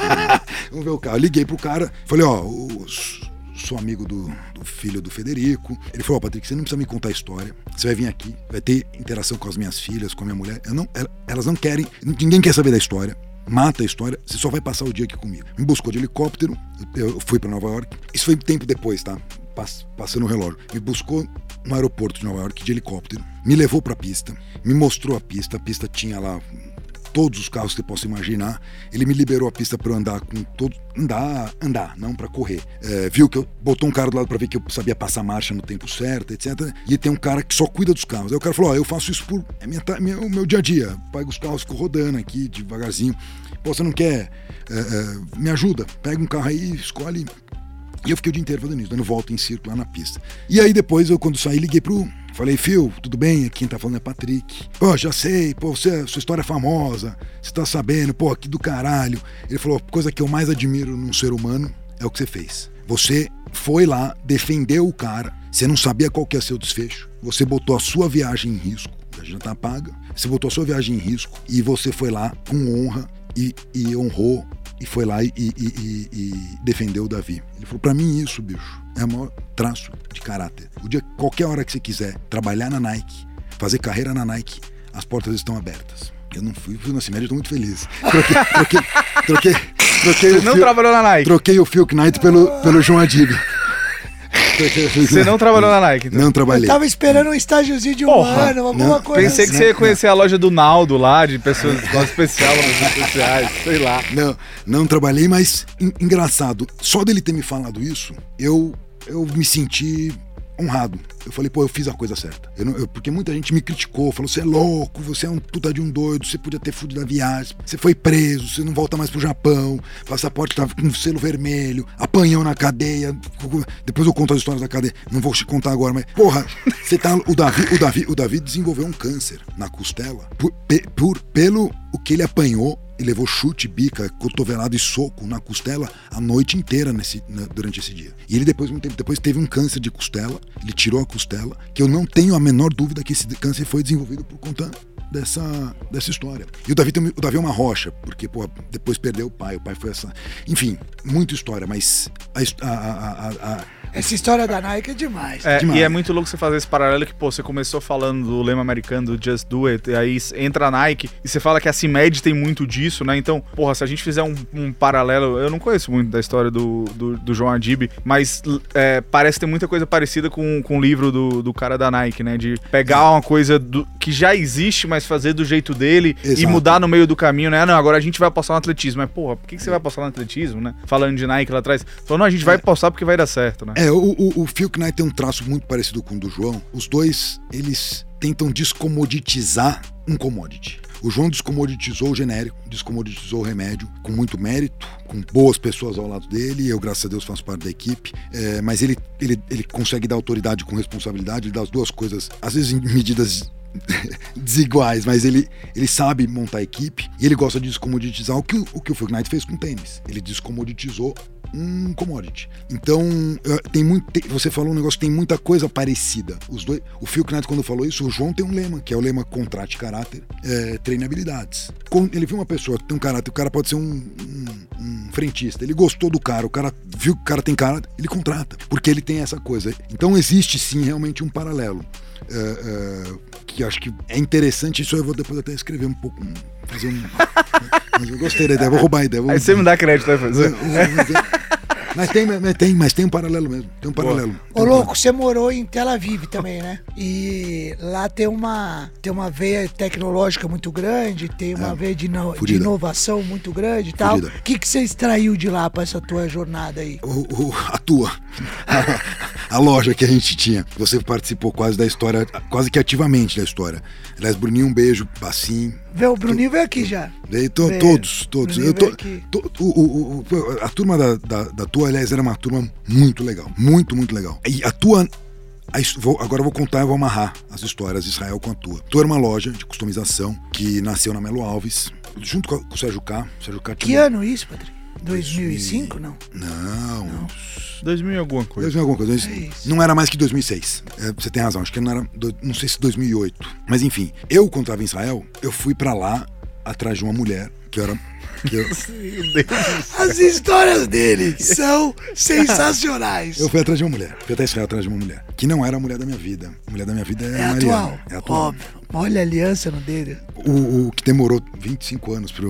[SPEAKER 3] Vamos ver o carro. liguei pro cara, falei, ó, oh, sou amigo do, do, filho do Federico. Ele falou, oh, Patrick, você não precisa me contar a história. Você vai vir aqui, vai ter interação com as minhas filhas, com a minha mulher. Eu não, elas não querem, ninguém quer saber da história mata a história, você só vai passar o dia aqui comigo. Me buscou de helicóptero, eu fui para Nova York. Isso foi tempo depois, tá? Passando o relógio. Me buscou no aeroporto de Nova York de helicóptero, me levou para a pista, me mostrou a pista. A pista tinha lá todos os carros que você possa imaginar. Ele me liberou a pista para eu andar com todos. Andar, andar, não para correr. É, viu que eu botou um cara do lado para ver que eu sabia passar marcha no tempo certo, etc. E tem um cara que só cuida dos carros. Aí o cara falou: Ó, eu faço isso por. É minha, meu, meu dia a dia. Pego os carros, fico rodando aqui devagarzinho. Pô, você não quer? É, é, me ajuda. Pega um carro aí, escolhe. E eu fiquei o dia inteiro fazendo isso, dando volta em círculo lá na pista. E aí depois, eu quando saí, liguei pro, Falei, Phil, tudo bem? Quem tá falando é Patrick. Pô, já sei, pô, você, sua história é famosa, você tá sabendo, pô, que do caralho. Ele falou, coisa que eu mais admiro num ser humano é o que você fez. Você foi lá, defendeu o cara, você não sabia qual que ia ser o desfecho, você botou a sua viagem em risco, já tá paga, você botou a sua viagem em risco e você foi lá com honra e, e honrou e foi lá e, e, e, e defendeu o Davi. Ele falou: para mim, isso, bicho, é o maior traço de caráter. O dia, qualquer hora que você quiser trabalhar na Nike, fazer carreira na Nike, as portas estão abertas. Eu não fui, fui na Cimédia, estou muito feliz. Troquei, troquei, troquei, troquei
[SPEAKER 1] Você não
[SPEAKER 3] fio,
[SPEAKER 1] trabalhou na Nike?
[SPEAKER 3] Troquei o Phil Knight pelo, pelo João Adib.
[SPEAKER 1] Você não trabalhou na Nike? Então.
[SPEAKER 3] Não trabalhei.
[SPEAKER 2] Eu tava esperando um estágiozinho de um
[SPEAKER 1] Porra,
[SPEAKER 2] ano, alguma
[SPEAKER 3] não.
[SPEAKER 2] coisa
[SPEAKER 1] Pensei que
[SPEAKER 2] assim.
[SPEAKER 1] você ia conhecer a loja do Naldo lá, de pessoas loja especial, especiais, sei lá.
[SPEAKER 3] Não, não trabalhei, mas en- engraçado. Só dele ter me falado isso, eu, eu me senti honrado. Eu falei, pô, eu fiz a coisa certa. Eu não- eu- porque muita gente me criticou, falou, você é louco, você é um puta de um doido, você podia ter fudido a viagem, você foi preso, você não volta mais pro Japão, passaporte tava com selo vermelho, apanhou na cadeia. Depois eu conto as histórias da cadeia, não vou te contar agora, mas, porra, você tá. O Davi, o Davi, o Davi desenvolveu um câncer na costela por, por- pelo o que ele apanhou e levou chute, bica, cotovelado e soco na costela a noite inteira nesse, na- durante esse dia. E ele depois, muito tempo depois, teve um câncer de costela, ele tirou a costela, que eu não tenho a menor dúvida que esse câncer foi desenvolvido por conta dessa, dessa história. E o Davi, o Davi é uma rocha, porque, pô, depois perdeu o pai, o pai foi essa... Enfim, muita história, mas a, a, a- a-
[SPEAKER 2] Essa história da Nike é demais.
[SPEAKER 1] É,
[SPEAKER 3] Demais.
[SPEAKER 1] e é muito louco você fazer esse paralelo que, pô, você começou falando do lema americano do Just Do It, e aí entra a Nike, e você fala que a CIMED tem muito disso, né? Então, porra, se a gente fizer um, um paralelo, eu não conheço muito da história do, do, do João Adib, mas é, parece ter muita coisa parecida com, com o livro do, do cara da Nike, né? De pegar uma coisa do- que já existe, mas fazer do jeito dele e
[SPEAKER 3] Exato.
[SPEAKER 1] mudar no meio do caminho, né? Ah, não, agora a gente vai apostar no atletismo. Mas, porra, por que, que você vai apostar no atletismo, né? Falando de Nike lá atrás. Falou, não, a gente vai apostar porque vai dar certo, né?
[SPEAKER 3] É, o, o, o Phil Knight tem um traço muito parecido com o do João. Os dois, eles tentam descomoditizar um commodity. O João descomoditizou o genérico, descomoditizou o remédio, com muito mérito, com boas pessoas ao lado dele. Eu, graças a Deus, faço parte da equipe. É, mas ele, ele, ele consegue dar autoridade com responsabilidade, ele dá as duas coisas, às vezes em medidas desiguais, mas ele, ele sabe montar equipe e ele gosta de descomoditizar o que o, que o Knight fez com o tênis. Ele descomoditizou um commodity. Então, eh, tem muito. você falou um negócio tem muita coisa parecida. Os dois, o Phil Knight, quando falou isso, o João tem um lema, que é o lema contrate caráter, é, treine habilidades. Ele viu uma pessoa que tem um caráter, o cara pode ser um, um- um frentista. Ele gostou do cara, o cara viu que o cara tem cara, ele contrata, porque ele tem essa coisa. Então existe sim realmente um paralelo. é, que acho que é interessante, isso eu vou depois até escrever um pouco. Fazer um. Mas eu gostei da ideia, vou roubar a ideia. vou-
[SPEAKER 1] Aí você me dá crédito, vai fazer.
[SPEAKER 3] mas tem, mas tem, mas tem um paralelo mesmo. Tem um paralelo.
[SPEAKER 2] Ô, louco, você morou em Tel Aviv também, né? E lá tem uma, tem uma veia tecnológica muito grande, tem uma veia de, ino- de
[SPEAKER 3] É.
[SPEAKER 2] Inovação muito grande e tal. O que, que você extraiu de lá pra essa tua jornada aí?
[SPEAKER 3] O, o- a tua. A, loja que a gente tinha. Você participou quase da história, quase que ativamente da história. Aliás, Bruninho, um beijo.
[SPEAKER 2] Vê, o Bruninho veio aqui já.
[SPEAKER 3] Daí, to-
[SPEAKER 2] Veio.
[SPEAKER 3] todos, todos.
[SPEAKER 2] Bruninho
[SPEAKER 3] Eu tô-
[SPEAKER 2] veio
[SPEAKER 3] to- o- o- a turma da, da, da tua, aliás, era uma turma muito legal. Muito, muito legal. E a tua. vou- agora eu vou contar e vou amarrar as histórias de Israel com a tua. Tu era uma loja de customização que nasceu na Melo Alves, junto com, o Sérgio K. Sérgio K
[SPEAKER 2] Que ano isso, Patrick? 2005, não?
[SPEAKER 3] Não,
[SPEAKER 1] 2000 e alguma coisa.
[SPEAKER 3] 2000 alguma coisa.
[SPEAKER 2] É isso.
[SPEAKER 3] não era mais que 2006. É, você tem razão, acho que não era. do- não sei se 2008. Mas enfim, eu, quando estava em Israel, eu fui pra lá atrás de uma mulher que eu era. que eu,
[SPEAKER 2] As histórias dele são sensacionais.
[SPEAKER 3] eu fui atrás de uma mulher. Fui até Israel atrás de uma mulher. Que não era a mulher da minha vida. A mulher da minha vida é,
[SPEAKER 2] É
[SPEAKER 3] a Mariana.
[SPEAKER 2] atual.
[SPEAKER 3] É atual.
[SPEAKER 2] Óbvio. Olha a aliança no dele.
[SPEAKER 3] O, o que demorou 25 anos pra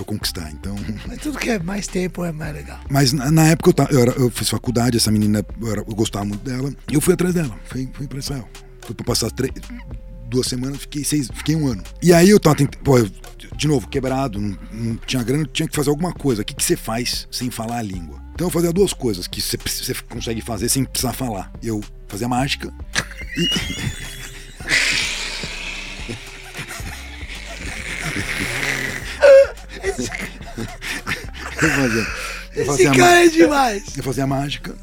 [SPEAKER 3] eu conquistar. Então.
[SPEAKER 2] Mas tudo que é mais tempo é mais legal.
[SPEAKER 3] Mas na, na época eu, eu, era- eu fiz faculdade, essa menina, eu, era- eu gostava muito dela. E eu fui atrás dela. Fui, fui pra Israel. Fui pra passar três, duas semanas, fiquei seis, fiquei um ano. E aí eu tava tentando. Pô, eu, de novo, quebrado, não, não tinha grana, tinha que fazer alguma coisa. O que, que você faz sem falar a língua? Então eu fazia duas coisas que você, você consegue fazer sem precisar falar. Eu fazia mágica e. eu fazia, eu
[SPEAKER 2] Esse
[SPEAKER 3] fazia
[SPEAKER 2] cara é demais.
[SPEAKER 3] eu fazia mágica,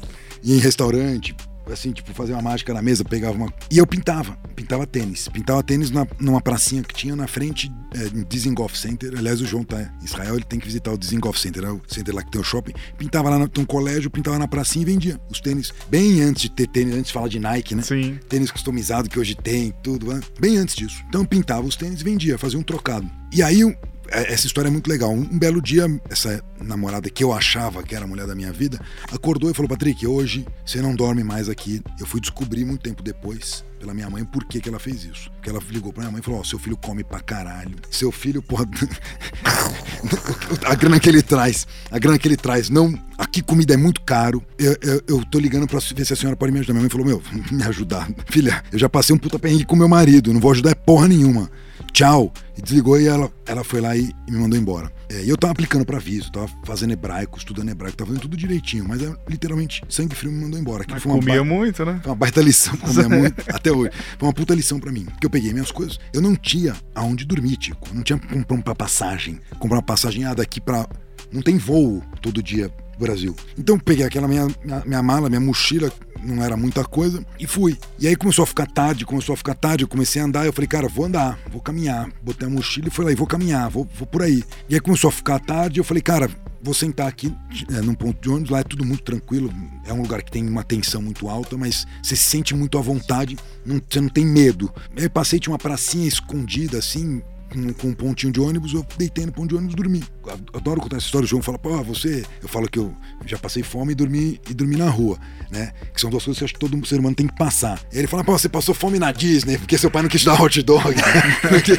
[SPEAKER 3] ia em restaurante, assim, tipo, fazia uma mágica na mesa, pegava uma. E eu pintava, pintava tênis. Pintava tênis na- numa pracinha que tinha na frente, é, Dizengoff Center. Aliás, o João tá em Israel, ele tem que visitar o Dizengoff Center, é o center lá que tem o shopping. Pintava lá no tem um colégio, pintava na pracinha e vendia os tênis. Bem antes de ter tênis, antes de falar de Nike, né?
[SPEAKER 1] Sim.
[SPEAKER 3] tênis customizado que hoje tem, tudo, né? bem antes disso. Então eu pintava os tênis e vendia, fazia um trocado. E aí, essa história é muito legal. Um, belo dia, essa namorada que eu achava que era a mulher da minha vida, acordou e falou: Patrick, hoje você não dorme mais aqui. Eu fui descobrir muito tempo depois, pela minha mãe, por que, que ela fez isso. Porque ela ligou pra minha mãe e falou: Ó, seu filho come pra caralho. Seu filho, porra. a grana que ele traz, a grana que ele traz, não. Aqui comida é muito caro. Eu, eu, eu tô ligando pra ver se a senhora pode me ajudar. Minha mãe falou: Meu, me ajudar. Filha, eu já passei um puta perrengue com meu marido, não vou ajudar é porra nenhuma. Tchau. E desligou e ela, ela foi lá e, me mandou embora. É, eu tava aplicando pra visto, tava fazendo hebraico, estudando hebraico, tava fazendo tudo direitinho, mas é, literalmente sangue frio me mandou embora. Aquilo
[SPEAKER 1] Mas comia
[SPEAKER 3] ba-
[SPEAKER 1] muito, né?
[SPEAKER 3] foi uma baita lição, comia muito, até hoje. Foi uma puta lição pra mim. Porque eu peguei minhas coisas, eu não tinha aonde dormir, Tico. Eu não tinha comprar uma passagem. Comprar uma passagem ah, daqui pra. Não tem voo todo dia Brasil. Então peguei aquela minha, minha, minha mala, minha mochila, não era muita coisa, e fui. E aí começou a ficar tarde, começou a ficar tarde, eu comecei a andar, eu falei, cara, vou andar, vou caminhar. Botei a mochila e fui lá, e vou caminhar, vou, vou por aí. E aí começou a ficar tarde, eu falei, cara, vou sentar aqui é, num ponto de ônibus, lá é tudo muito tranquilo, é um lugar que tem uma tensão muito alta, mas você se sente muito à vontade, não- você não tem medo. Eu passei, tinha uma pracinha escondida assim, com, com um pontinho de ônibus, eu deitei no ponto de ônibus e dormi. Adoro contar essa história, o João fala, pô, você. Eu falo que eu já passei fome e dormi, e dormi na rua, né? Que são duas coisas que eu acho que todo ser humano tem que passar. E ele fala, pô, você passou fome na Disney, porque seu pai não quis dar hot dog. Porque-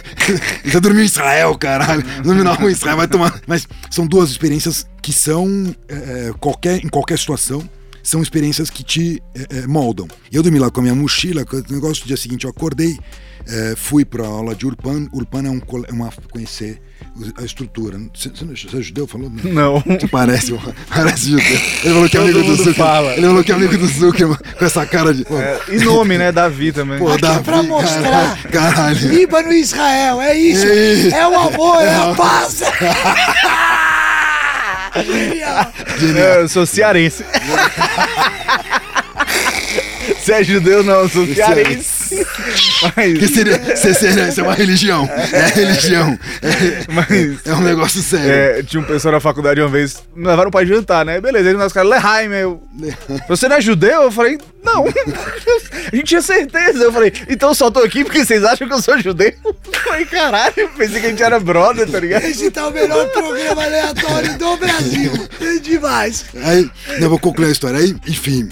[SPEAKER 3] você dormiu em Israel, caralho. Dormiu na rua em Israel, vai tomar. Mas são duas experiências que são é, qualquer, em qualquer situação. São experiências que te é, é, moldam. Eu dormi lá com a minha mochila, o negócio, no dia seguinte eu acordei, é, fui para aula de Urpan. Urpan é, um, é uma. conhecer a estrutura. Você, você, não- você é judeu? Falou?
[SPEAKER 1] Não.
[SPEAKER 3] Você parece, parece judeu. Ele falou que é amigo do Zuckerman.
[SPEAKER 1] fala.
[SPEAKER 3] Ele falou que é amigo do Zuckerman, com essa cara de.
[SPEAKER 1] É, e nome, né? Davi também.
[SPEAKER 3] pô,
[SPEAKER 2] Aqui é pra mostrar.
[SPEAKER 3] Caralho.
[SPEAKER 2] Líbano e Israel, é isso.
[SPEAKER 3] É isso.
[SPEAKER 2] É o amor, é a paz. Genial.
[SPEAKER 1] É, eu sou cearense. Você é judeu, não, eu sou cearense.
[SPEAKER 3] Que seria, se- seria, isso é uma religião. É religião. É,
[SPEAKER 1] Mas-
[SPEAKER 3] é um negócio sério.
[SPEAKER 1] É, tinha um pessoal na faculdade uma vez, me levaram pra jantar, né? Beleza, aí os caras, Leheim, eu. Você não é judeu? Eu falei, não. A gente tinha certeza. Eu falei, então eu só tô aqui porque vocês acham que eu sou judeu? Eu falei, caralho, pensei que a gente era brother, tá ligado?
[SPEAKER 2] Esse tá o melhor programa aleatório do Brasil. É demais.
[SPEAKER 3] Aí, não, vou concluir a história. Aí, enfim,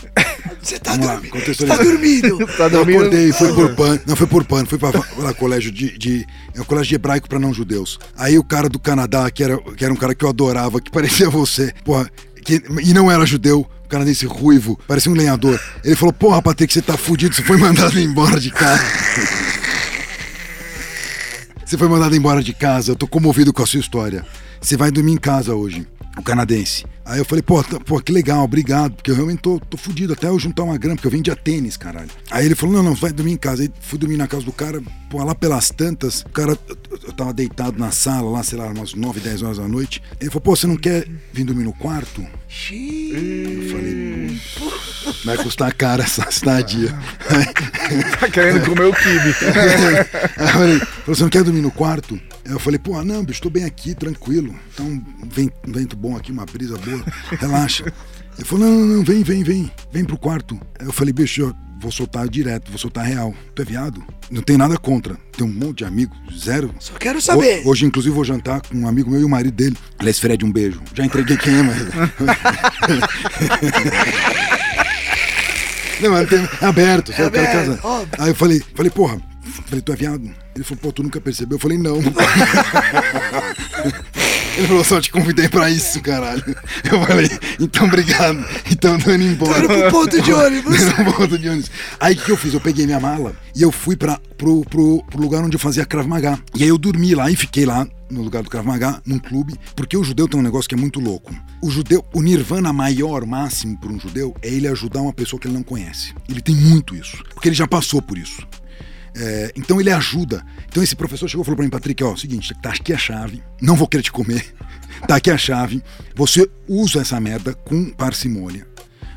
[SPEAKER 2] Você tá
[SPEAKER 3] Vamos lá,
[SPEAKER 2] dormindo. tá dormindo.
[SPEAKER 1] Tá
[SPEAKER 3] eu
[SPEAKER 1] dormindo?
[SPEAKER 3] acordei, fui por pano. Não, foi por pano. Fui pra, pra colégio de, de. É um colégio de hebraico pra não judeus. Aí o cara do Canadá, que era, que era um cara que eu adorava, que parecia você, porra, que, e não era judeu, um canadense ruivo, parecia um lenhador. Ele falou: Porra, Patrick, você tá fudido, você foi mandado embora de casa. Você foi mandado embora de casa, eu tô comovido com a sua história. Você vai dormir em casa hoje, o canadense. Aí eu falei, pô, tá- pô, que legal, obrigado, porque eu realmente tô, tô fudido até eu juntar uma grana, porque eu vendia tênis, caralho. Aí ele falou, não, não, vai dormir em casa. Aí fui dormir na casa do cara, pô, lá pelas tantas, o cara, eu, eu tava deitado na sala, lá, sei lá, umas 9, 10 horas da noite. Ele falou, pô, você não quer vir dormir no quarto? Eu falei, vai custar caro essa estadia.
[SPEAKER 1] Tá querendo comer o kibe.
[SPEAKER 3] Aí eu falei, você não quer dormir no quarto? Eu falei, pô, não, bicho, tô bem aqui, tranquilo. Tá um vento, bom aqui, uma brisa boa, relaxa. Ele falou, não, não, não, vem, vem, vem, vem pro quarto. Aí eu falei, bicho, eu vou soltar direto, vou soltar real. Tu é viado? Não tem nada contra. Tem um monte de amigo, zero.
[SPEAKER 2] Só quero saber.
[SPEAKER 3] Ho- Hoje, inclusive, vou jantar com um amigo meu e o marido dele. Aliás, Fred, um beijo. Já entreguei quem é, mas. Não, mas tem, é aberto, quero
[SPEAKER 2] aberto.
[SPEAKER 3] Aí eu falei, falei, porra, falei, tu é viado? Ele falou, pô, tu nunca percebeu? Eu falei, não. Ele falou, só te convidei pra isso, caralho. Eu falei, então obrigado. Então tô indo embora.
[SPEAKER 2] Tô indo pro ponto de ônibus.
[SPEAKER 3] No ponto de ônibus. Aí o que eu fiz? Eu peguei minha mala e eu fui pra, pro, pro, pro lugar onde eu fazia Krav Maga. E aí eu dormi lá e fiquei lá no lugar do Krav Maga, num clube, porque o judeu tem um negócio que é muito louco. O judeu, o nirvana maior, máximo para um judeu, é ele ajudar uma pessoa que ele não conhece. Ele tem muito isso, porque ele já passou por isso. É, então ele ajuda. Então esse professor chegou e falou pra mim, Patrick, ó, seguinte, tá aqui a chave, não vou querer te comer, tá aqui a chave, você usa essa merda com parcimônia.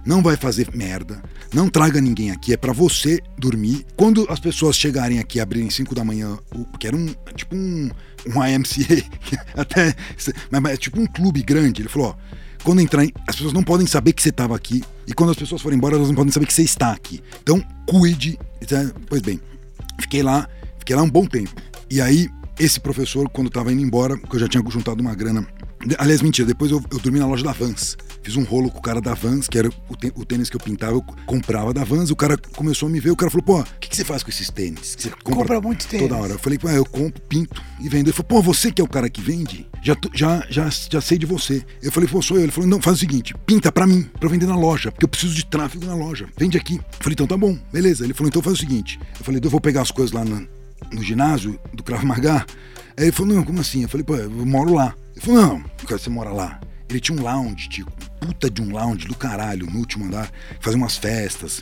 [SPEAKER 3] Não vai fazer merda, não traga ninguém aqui, é pra você dormir. Quando as pessoas chegarem aqui e abrirem 5 da manhã, porque era um tipo um, um IMCA, até, mas, mas é tipo um clube grande. Ele falou, ó, quando entrar, as pessoas não podem saber que você estava aqui e quando as pessoas forem embora, elas não podem saber que você está aqui. Então, cuide. tá? Pois bem, fiquei lá, fiquei lá um bom tempo. E aí, esse professor, quando estava indo embora, que eu já tinha juntado uma grana. Aliás, mentira, depois eu, eu dormi na loja da Vans. Fiz um rolo com o cara da Vans, que era o, tê- o tênis que eu pintava, eu comprava da Vans. O cara começou a me ver, o cara falou: pô, o que, que você faz com esses tênis? Que você
[SPEAKER 2] Compra muito tênis.
[SPEAKER 3] Toda hora. Eu falei, pô, eu compro, pinto e vendo. Ele falou, pô, você que é o cara que vende? Já, já, já, já sei de você. Eu falei, pô, sou eu. Ele falou, não, faz o seguinte, pinta pra mim, pra eu vender na loja, porque eu preciso de tráfego na loja. Vende aqui. Eu falei, então tá bom, beleza. Ele falou, então faz o seguinte. Eu falei, eu vou pegar as coisas lá na- no ginásio do Krav Maga. Aí ele falou, não, como assim? Eu falei, pô, eu moro lá. Ele falou, não, cara, você mora lá. Ele tinha um lounge, tipo, puta de um lounge do caralho, no último andar, fazia umas festas,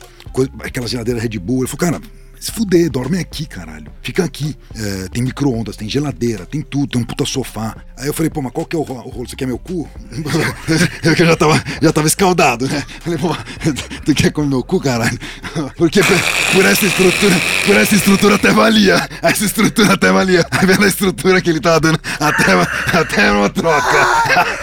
[SPEAKER 3] aquela geladeira Red Bull. Ele falou, cara, se fuder, dorme aqui, caralho. Fica aqui. É, tem micro-ondas, tem geladeira, tem tudo, tem um puta sofá. Aí eu falei, pô, mas qual que é o ro- o rolo? Você quer meu cu? eu já tava, já tava escaldado, né? Falei, pô, tu quer comer meu cu, caralho? Porque por, essa estrutura, por essa estrutura até valia. Essa estrutura até valia. A estrutura que ele tava dando, até, até uma troca.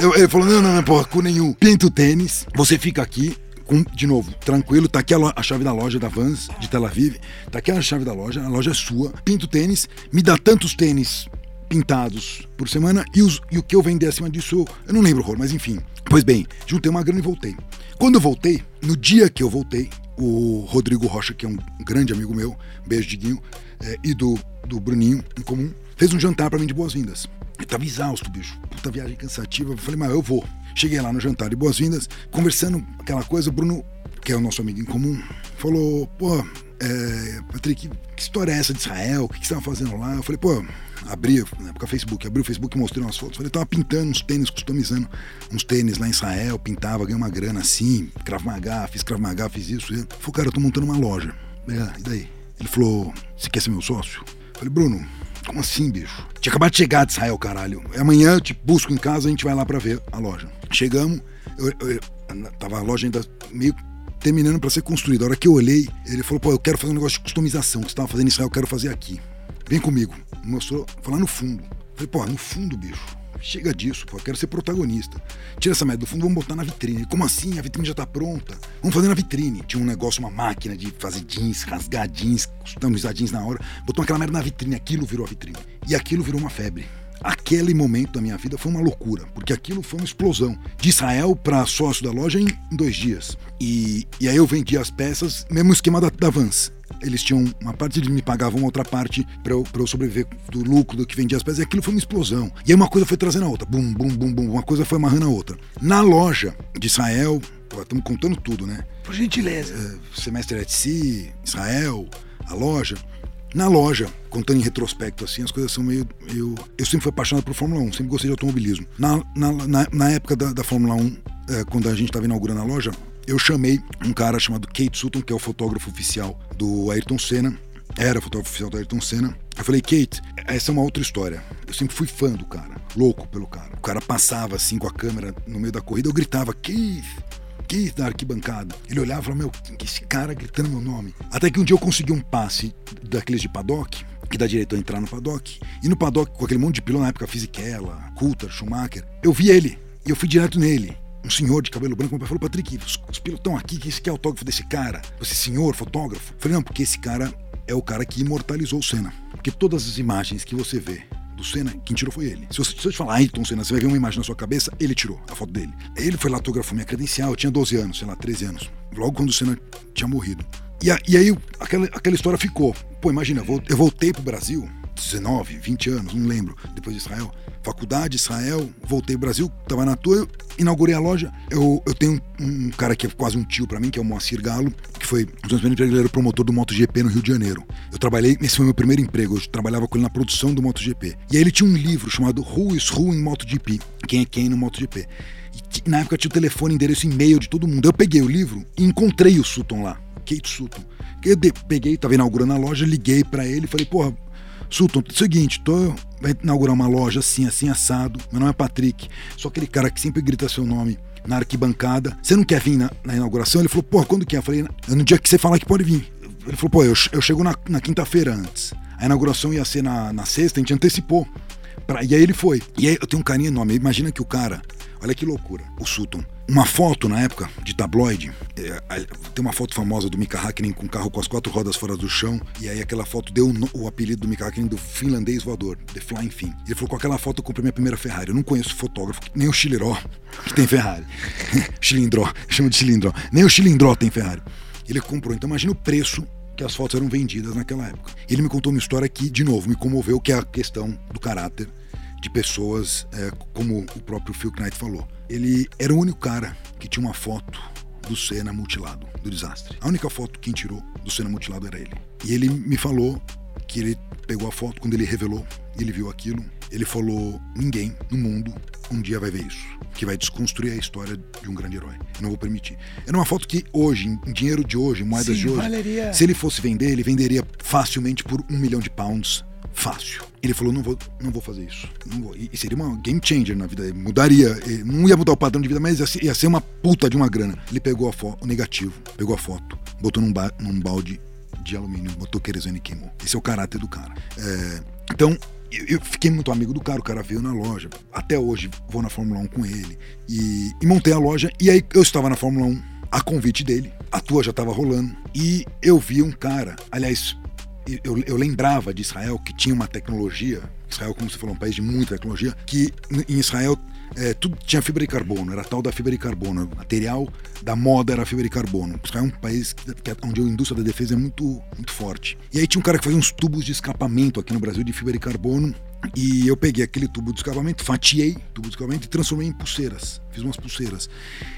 [SPEAKER 3] Eu- ele falou: não, não, não, porra, cu nenhum. Pinta o tênis, você fica aqui. Com, de novo, tranquilo, tá aqui a, a chave da loja da Vans de Tel Aviv, tá aqui a chave da loja, a loja é sua. Pinta o tênis, me dá tantos tênis pintados por semana e, os- e o que eu vender acima disso, eu, não lembro o rolo, mas enfim. Pois bem, juntei uma grana e voltei. Quando eu voltei, no dia que eu voltei, o Rodrigo Rocha, que é um grande amigo meu, beijo Diguinho, eh, e do, do Bruninho em comum, fez um jantar pra mim de boas-vindas. Eu tava exausto, bicho. Puta viagem cansativa. Eu falei, mas eu vou. Cheguei lá no jantar de boas-vindas, conversando aquela coisa, o Bruno, que é o nosso amigo em comum, falou, pô, é, Patrick, que história é essa de Israel? O que, que você tava fazendo lá? Eu falei, pô, abri, na época Facebook, abri o Facebook e mostrei umas fotos. Falei, tava pintando uns tênis, customizando uns tênis lá em Israel, pintava, ganhei uma grana assim, Krav Maga, fiz Krav Maga, fiz isso. Eu falei, cara, eu tô montando uma loja. Ah, e daí? Ele falou, você quer ser meu sócio? Eu falei, Bruno, como assim, bicho? Tinha acabado de chegar de Israel, caralho. Amanhã eu te busco em casa, a gente vai lá pra ver a loja. Chegamos, eu, eu- tava a loja ainda meio terminando para ser construído. A hora que eu olhei, ele falou: pô, eu quero fazer um negócio de customização que você estava fazendo em Israel, eu quero fazer aqui. Vem comigo. Mostrou, foi lá no fundo. Falei, pô, no fundo, bicho. Chega disso, pô, eu quero ser protagonista. Tira essa merda do fundo, vamos botar na vitrine. Como assim? A vitrine já tá pronta. Vamos fazer na vitrine. Tinha um negócio, uma máquina de fazer jeans, rasgar jeans, customizar jeans na hora. Botou aquela merda na vitrine, aquilo virou a vitrine. E aquilo virou uma febre. Aquele momento da minha vida foi uma loucura, porque aquilo foi uma explosão. De Israel para sócio da loja em, dois dias. E, e aí eu vendi as peças, mesmo esquema da, da Vans eles tinham uma parte eles me pagavam outra parte para eu, pra eu sobreviver do lucro do que vendia as peças e aquilo foi uma explosão e aí uma coisa foi trazendo a outra bum bum bum bum uma coisa foi amarrando a outra na loja de Israel estamos contando tudo né
[SPEAKER 2] por gentileza
[SPEAKER 3] é, semestre Etsy Israel a loja na loja, contando em retrospecto, assim, as coisas são meio. Eu, eu sempre fui apaixonado por Fórmula 1, sempre gostei de automobilismo. Na, na, na, na época da, da Fórmula 1, é, quando a gente estava inaugurando a loja, eu chamei um cara chamado Kate Sutton, que é o fotógrafo oficial do Ayrton Senna. Era fotógrafo oficial do Ayrton Senna. Eu falei, Kate, essa é uma outra história. Eu sempre fui fã do cara, louco pelo cara. O cara passava assim com a câmera no meio da corrida, eu gritava, Keith, Keith da arquibancada. Ele olhava e falava, meu, esse cara gritando meu nome. Até que um dia eu consegui um passe daqueles de paddock, que dá direito a entrar no paddock. E no paddock, com aquele monte de pilão na época, Fisichella, Coulter, Schumacher, eu vi ele. E eu fui direto nele um senhor de cabelo branco, meu pai falou, Patrick, os, os pilotos estão aqui, que esse é autógrafo desse cara? Você senhor, fotógrafo? Eu falei, não, porque esse cara é o cara que imortalizou o Senna. Porque todas as imagens que você vê do Senna, quem tirou foi ele. Se, você, se eu te falar Ayrton Senna, você vai ver uma imagem na sua cabeça, ele tirou a foto dele. Ele foi lá, autografou minha credencial, eu tinha 12 anos, sei lá, 13 anos. Logo quando o Senna tinha morrido. E, a, e aí aquela, aquela história ficou. Pô, imagina, eu voltei pro Brasil, 19, 20 anos, não lembro, depois de Israel faculdade, Israel, voltei ao Brasil, tava na eu inaugurei a loja. Eu, eu tenho um, um cara que é quase um tio para mim, que é o Moacir Galo, que foi um dos meus ele era promotor do MotoGP no Rio de Janeiro. Eu trabalhei, esse foi meu primeiro emprego, eu trabalhava com ele na produção do MotoGP. E aí ele tinha um livro chamado Who is Who in MotoGP, quem é quem no MotoGP. E na época tinha o telefone, endereço, e-mail de todo mundo. Eu peguei o livro e encontrei o Sutton lá, Kate Sutton. Eu peguei, tava inaugurando a loja, liguei para ele e falei, porra, Sutton, seguinte, tô, vai inaugurar uma loja assim, assim, assado. Meu nome é Patrick. Sou aquele cara que sempre grita seu nome na arquibancada. Você não quer vir na, na inauguração? Ele falou, pô, quando que é? Eu falei, no dia que você falar que pode vir. Ele falou, pô, eu, eu chego na, na quinta-feira antes. A inauguração ia ser na, na sexta, a gente antecipou. Pra, e aí ele foi. E aí eu tenho um carinho enorme. Imagina que o cara, olha que loucura, o Sutton uma foto na época de tabloide. É, tem uma foto famosa do Mika Hakkinen com o carro com as quatro rodas fora do chão. E aí aquela foto deu o, apelido do Mika Hakkinen do finlandês voador, The Flying Fin. Ele falou: com aquela foto eu comprei minha primeira Ferrari. Eu não conheço fotógrafo, nem o Chiliró, que tem Ferrari. Chilindró, chama de Chilindró. Nem o Chilindró tem Ferrari. Ele comprou. Então imagina o preço que as fotos eram vendidas naquela época. Ele me contou uma história que, de novo, me comoveu, que é a questão do caráter de pessoas, é, como o próprio Phil Knight falou ele era o único cara que tinha uma foto do Senna mutilado, do desastre. A única foto que quem tirou do Senna mutilado era ele. E ele me falou que ele pegou a foto, quando ele revelou, ele viu aquilo, ele falou: ninguém no mundo um dia vai ver isso, que vai desconstruir a história de um grande herói. Eu não vou permitir. Era uma foto que hoje, em dinheiro de hoje, moedas Sim, de hoje, valeria... se ele fosse vender, ele venderia facilmente por um milhão de pounds fácil. Ele falou: não vou, não vou fazer isso. Não vou. E seria uma game changer na vida. Mudaria. Não ia mudar o padrão de vida, mas ia ser uma puta de uma grana. Ele pegou a foto, o negativo, pegou a foto, botou num, ba num balde de alumínio, botou querosene e queimou. Esse é o caráter do cara. É, então, eu, eu, fiquei muito amigo do cara, o cara veio na loja. Até hoje vou na Fórmula 1 com ele. E, e montei a loja. E aí eu estava na Fórmula 1 a convite dele. A tua já estava rolando. E eu vi um cara, aliás, eu, eu lembrava de Israel que tinha uma tecnologia, Israel, como você falou, é um país de muita tecnologia, que em Israel é, tudo tinha fibra de carbono, era tal da fibra de carbono. Material da moda era fibra de carbono. Israel é um país que, que, onde a indústria da defesa é muito, muito forte. E aí tinha um cara que fazia uns tubos de escapamento aqui no Brasil de fibra de carbono. E eu peguei aquele tubo de escapamento, fatiei o tubo de escapamento e transformei em pulseiras. Fiz umas pulseiras.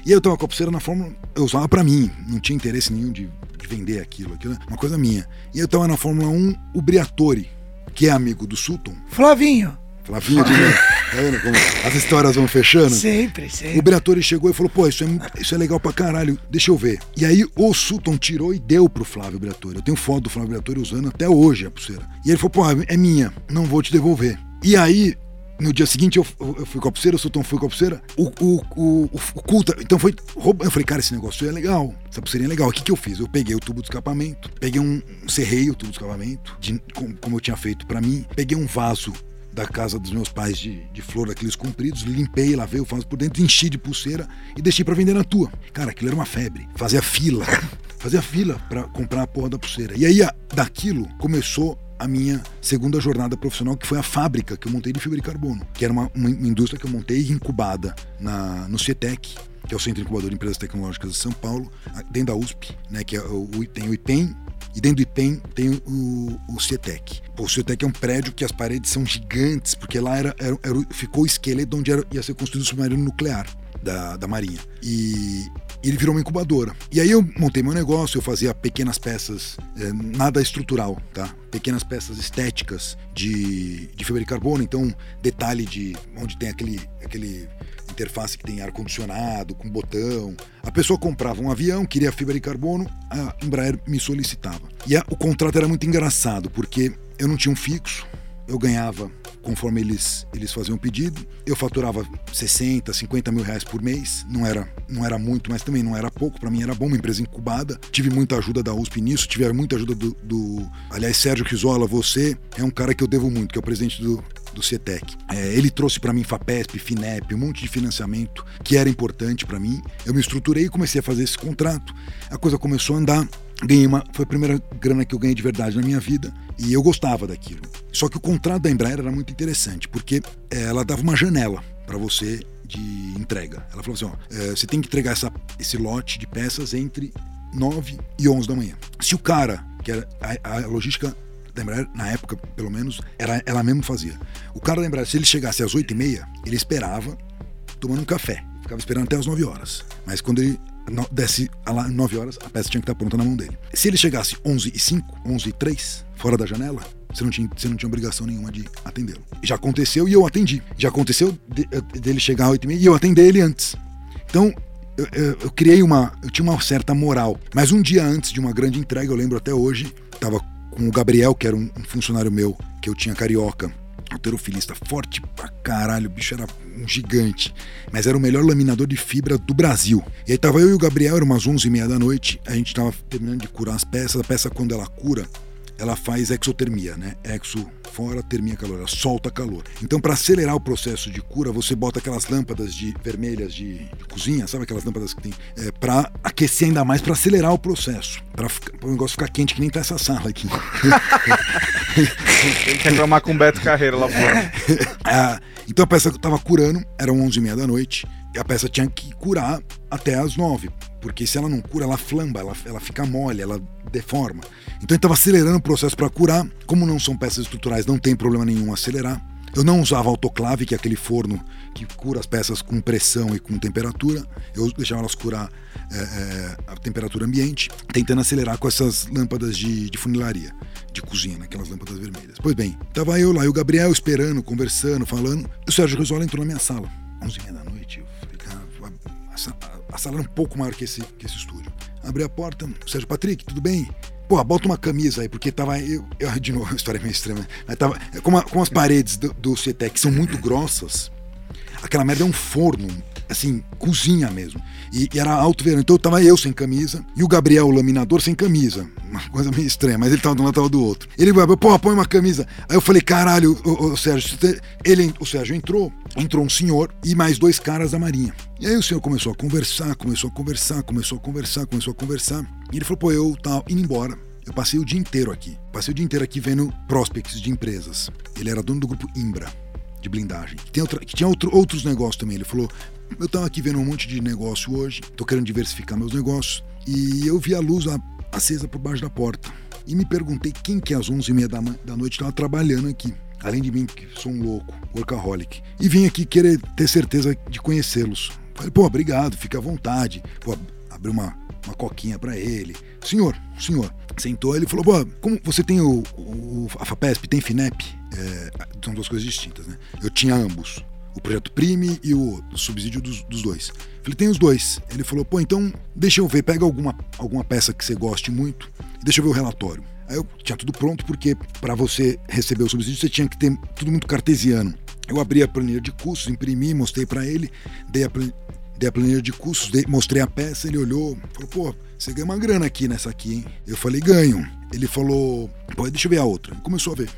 [SPEAKER 3] E eu tava com a pulseira na Fórmula, eu usava para mim, não tinha interesse nenhum de, de vender aquilo, aquilo, uma coisa minha. E eu tava na Fórmula 1, o Briatore, que é amigo do Sutton.
[SPEAKER 2] Flavinho.
[SPEAKER 3] Flavinho de novo. Tá vendo como as histórias vão fechando?
[SPEAKER 2] Sempre, sempre.
[SPEAKER 3] O Briatore chegou e falou: pô, isso é, isso é legal pra caralho, deixa eu ver. E aí o Sutton tirou e deu pro Flávio Briatore. Eu tenho foto do Flávio Briatore usando até hoje a pulseira. E ele falou: pô, é minha, não vou te devolver. E aí no dia seguinte eu, eu fui com a pulseira, o Sultão foi com a pulseira. O, o, o, o culta, então foi. Eu falei, cara, esse negócio é legal. Essa pulseirinha é legal. O que, que eu fiz? Eu peguei o tubo de escapamento, peguei um. Serrei o tubo de escapamento, de, como, como eu tinha feito para mim, peguei um vaso da casa dos meus pais de, de flor, daqueles compridos, limpei, lavei o vaso por dentro, enchi de pulseira e deixei para vender na tua. Cara, aquilo era uma febre. Fazia fila. Fazia fila para comprar a porra da pulseira. E aí, daquilo, começou a minha segunda jornada profissional, que foi a fábrica que eu montei de fibra de carbono, que era uma, uma indústria que eu montei incubada na, no CETEC, que é o Centro Incubador de Empresas Tecnológicas de São Paulo, dentro da USP, né, que é o, tem o IPEM, e dentro do IPEM tem o, o CETEC. Pô, o CETEC é um prédio que as paredes são gigantes, porque lá era, era, era ficou o esqueleto onde era, ia ser construído o submarino nuclear da, da Marinha. E ele virou uma incubadora. E aí eu montei meu negócio, eu fazia pequenas peças, é, nada estrutural, tá? Pequenas peças estéticas de, de fibra de carbono, então detalhe de onde tem aquele, aquele interface que tem ar-condicionado, com botão. A pessoa comprava um avião, queria fibra de carbono, a Embraer me solicitava. E a, o contrato era muito engraçado, porque eu não tinha um fixo, eu ganhava conforme eles, eles faziam o pedido. Eu faturava 60, 50 mil reais por mês. Não era, não era muito, mas também não era pouco. Para mim era bom, uma empresa incubada. Tive muita ajuda da USP nisso, tive muita ajuda do. do... Aliás, Sérgio Rizola, você é um cara que eu devo muito, que é o presidente do, do CETEC. É, ele trouxe para mim FAPESP, FINEP, um monte de financiamento que era importante para mim. Eu me estruturei e comecei a fazer esse contrato. A coisa começou a andar ganhei uma. Foi a primeira grana que eu ganhei de verdade na minha vida e eu gostava daquilo. Só que o contrato da Embraer era muito interessante, porque eh, ela dava uma janela para você de entrega. Ela falou assim: ó, é, você tem que entregar essa, esse lote de peças entre 9 e 11 da manhã. Se o cara, que era a, a logística Embraer, na época, pelo menos, era, ela mesmo fazia. O cara da Embraer, se ele chegasse às 8 e meia, ele esperava tomando um café. Ficava esperando até as 9 horas. Mas quando ele desse lá 9 horas, a peça tinha que estar pronta na mão dele. Se ele chegasse 11 e 5, 11 e 3, fora da janela, você não tinha, você não tinha obrigação nenhuma de atendê-lo. Já aconteceu e eu atendi. Já aconteceu de, dele chegar às 8 e eu atender ele antes. Então, eu, eu, eu, criei uma. Eu tinha uma certa moral. Mas um dia antes de uma grande entrega, eu lembro até hoje, tava com o Gabriel, que era um, um funcionário meu, que eu tinha carioca. Alterofilista forte pra caralho, o bicho era um gigante, mas era o melhor laminador de fibra do Brasil. E aí tava eu e o Gabriel, era umas 11 e meia da noite, a gente tava terminando de curar as peças, a peça quando ela cura, ela faz exotermia, né? Exo fora, termia calor, ela solta calor. Então, para acelerar o processo de cura, você bota aquelas lâmpadas de vermelhas de, de cozinha, sabe aquelas lâmpadas que tem, é, para aquecer ainda mais, para acelerar o processo, para o negócio ficar quente que nem tá essa sala aqui.
[SPEAKER 1] tem que reclamar com o Beto Carreira lá fora.
[SPEAKER 3] ah, então a peça tava curando, eram 11 e meia da noite, e a peça tinha que curar até as 9, porque se ela não cura, ela flamba, ela, ela fica mole, ela deforma. Então ele estava acelerando o processo para curar. Como não são peças estruturais, não tem problema nenhum acelerar. Eu não usava autoclave, que é aquele forno que cura as peças com pressão e com temperatura. Eu deixava elas curar é, é, a temperatura ambiente, tentando acelerar com essas lâmpadas de, de funilaria, de cozinha, né? aquelas lâmpadas vermelhas. Pois bem, tava eu lá e o Gabriel esperando, conversando, falando. O Sérgio Risola entrou na minha sala, 11 h da noite. Eu falei, cara, a, a sala era um pouco maior que esse, que esse estúdio. Abri a porta, Sérgio Patrick, tudo bem? Pô, bota uma camisa aí, porque tava. Eu, eu de novo, a história é meio extrema. Mas tava. Como, a, como as paredes do, do CETEC são muito grossas, aquela merda é um forno, assim, cozinha mesmo. E, e, era alto verão. Então tava eu sem camisa e o Gabriel, o laminador, sem camisa. Uma coisa meio estranha, mas ele tava de um lado, tava do outro. Ele, pô, põe uma camisa. Aí eu falei, caralho, o, o Sérgio, ele, o Sérgio entrou, entrou um senhor e mais dois caras da Marinha. E aí o senhor começou a conversar, começou a conversar, começou a conversar, começou a conversar. E ele falou, pô, eu tava indo embora. Eu passei o dia inteiro aqui. Passei o dia inteiro aqui vendo prospects de empresas. Ele era dono do grupo Imbra de blindagem. Que, outra, que tinha outro, outros negócios também. Ele falou: Eu tava aqui vendo um monte de negócio hoje, tô querendo diversificar meus negócios, e eu vi a luz acesa por baixo da porta. E me perguntei quem que às 11h30 da, da noite estava trabalhando aqui. Além de mim, que sou um louco, workaholic. E vim aqui querer ter certeza de conhecê-los. Falei, pô, obrigado, fica à vontade. Pô, abri uma, uma coquinha para ele. Senhor, senhor. Sentou ele falou, pô, como você tem o, o a FAPESP, tem FINEP? É, são duas coisas distintas, né? Eu tinha ambos o projeto Prime e o, subsídio dos, dos, dois. Falei, tem os dois. Ele falou, pô, então deixa eu ver, pega alguma, alguma peça que você goste muito e deixa eu ver o relatório. Aí eu tinha tudo pronto, porque para você receber o subsídio você tinha que ter tudo muito cartesiano. Eu abri a planilha de custos, imprimi, mostrei pra ele, dei a, dei a planilha de custos, dei- mostrei a peça, ele olhou, falou, pô, você ganha uma grana aqui nessa aqui, hein? Eu falei, ganho. Ele falou, pô, deixa eu ver a outra. Começou a ver.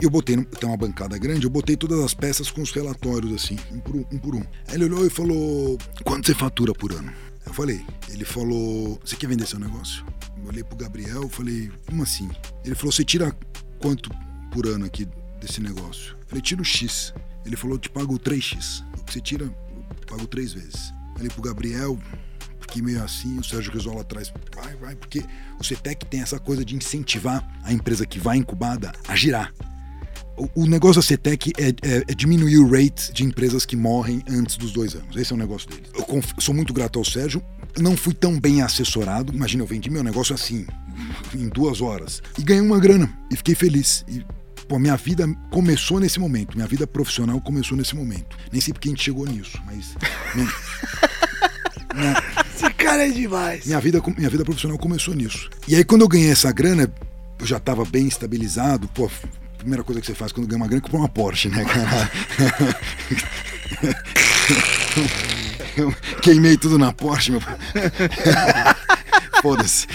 [SPEAKER 3] Eu botei, tem uma bancada grande, eu botei todas as peças com os relatórios, assim, um por um. um por um. Aí ele olhou e falou, quanto você fatura por ano? Eu falei, ele falou, você quer vender seu negócio? Eu olhei pro Gabriel, falei, como assim? Ele falou, você tira quanto por ano aqui desse negócio? Eu falei, tira o X. Ele falou, te pago 3X. O que você tira, pago três vezes. Falei pro Gabriel, fiquei meio assim, o Sérgio Risola atrás, vai, vai, porque o CETEC tem essa coisa de incentivar a empresa que vai incubada a girar. O, negócio da CETEC é, é- é diminuir o rate de empresas que morrem antes dos dois anos. Esse é o negócio dele. Eu sou muito grato ao Sérgio. Não fui tão bem assessorado. Imagina, eu vendi meu negócio assim, em duas horas. E ganhei uma grana. E fiquei feliz. E, pô, minha vida começou nesse momento. Minha vida profissional começou nesse momento. Nem sei porque a gente chegou nisso, mas. Minha, minha-
[SPEAKER 2] Esse cara é demais.
[SPEAKER 3] minha vida, minha vida profissional começou nisso. E aí, quando eu ganhei essa grana, eu já tava bem estabilizado. Pô, primeira coisa que você faz quando ganha uma grana é comprar uma Porsche, né, cara? Eu queimei tudo na Porsche, meu. Foda-se.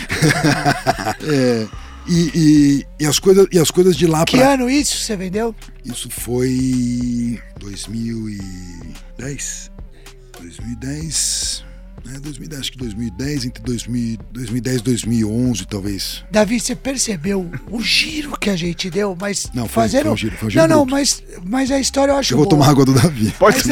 [SPEAKER 3] É, e, e- e as coisas, e as coisas de lá
[SPEAKER 2] Que
[SPEAKER 3] pra.
[SPEAKER 2] ano isso você vendeu?
[SPEAKER 3] Isso foi 2010. 2010. É, 2010, acho que 2010, entre 2000, 2010 e 2011, talvez.
[SPEAKER 2] Davi, você percebeu o giro que a gente deu, mas
[SPEAKER 3] Não, foi-
[SPEAKER 2] fazendo...
[SPEAKER 3] foi um giro, foi um giro
[SPEAKER 2] Não, não,
[SPEAKER 3] bruto.
[SPEAKER 2] mas, mas a história eu acho
[SPEAKER 3] Eu vou
[SPEAKER 2] boa.
[SPEAKER 3] tomar água do Davi.
[SPEAKER 1] Pode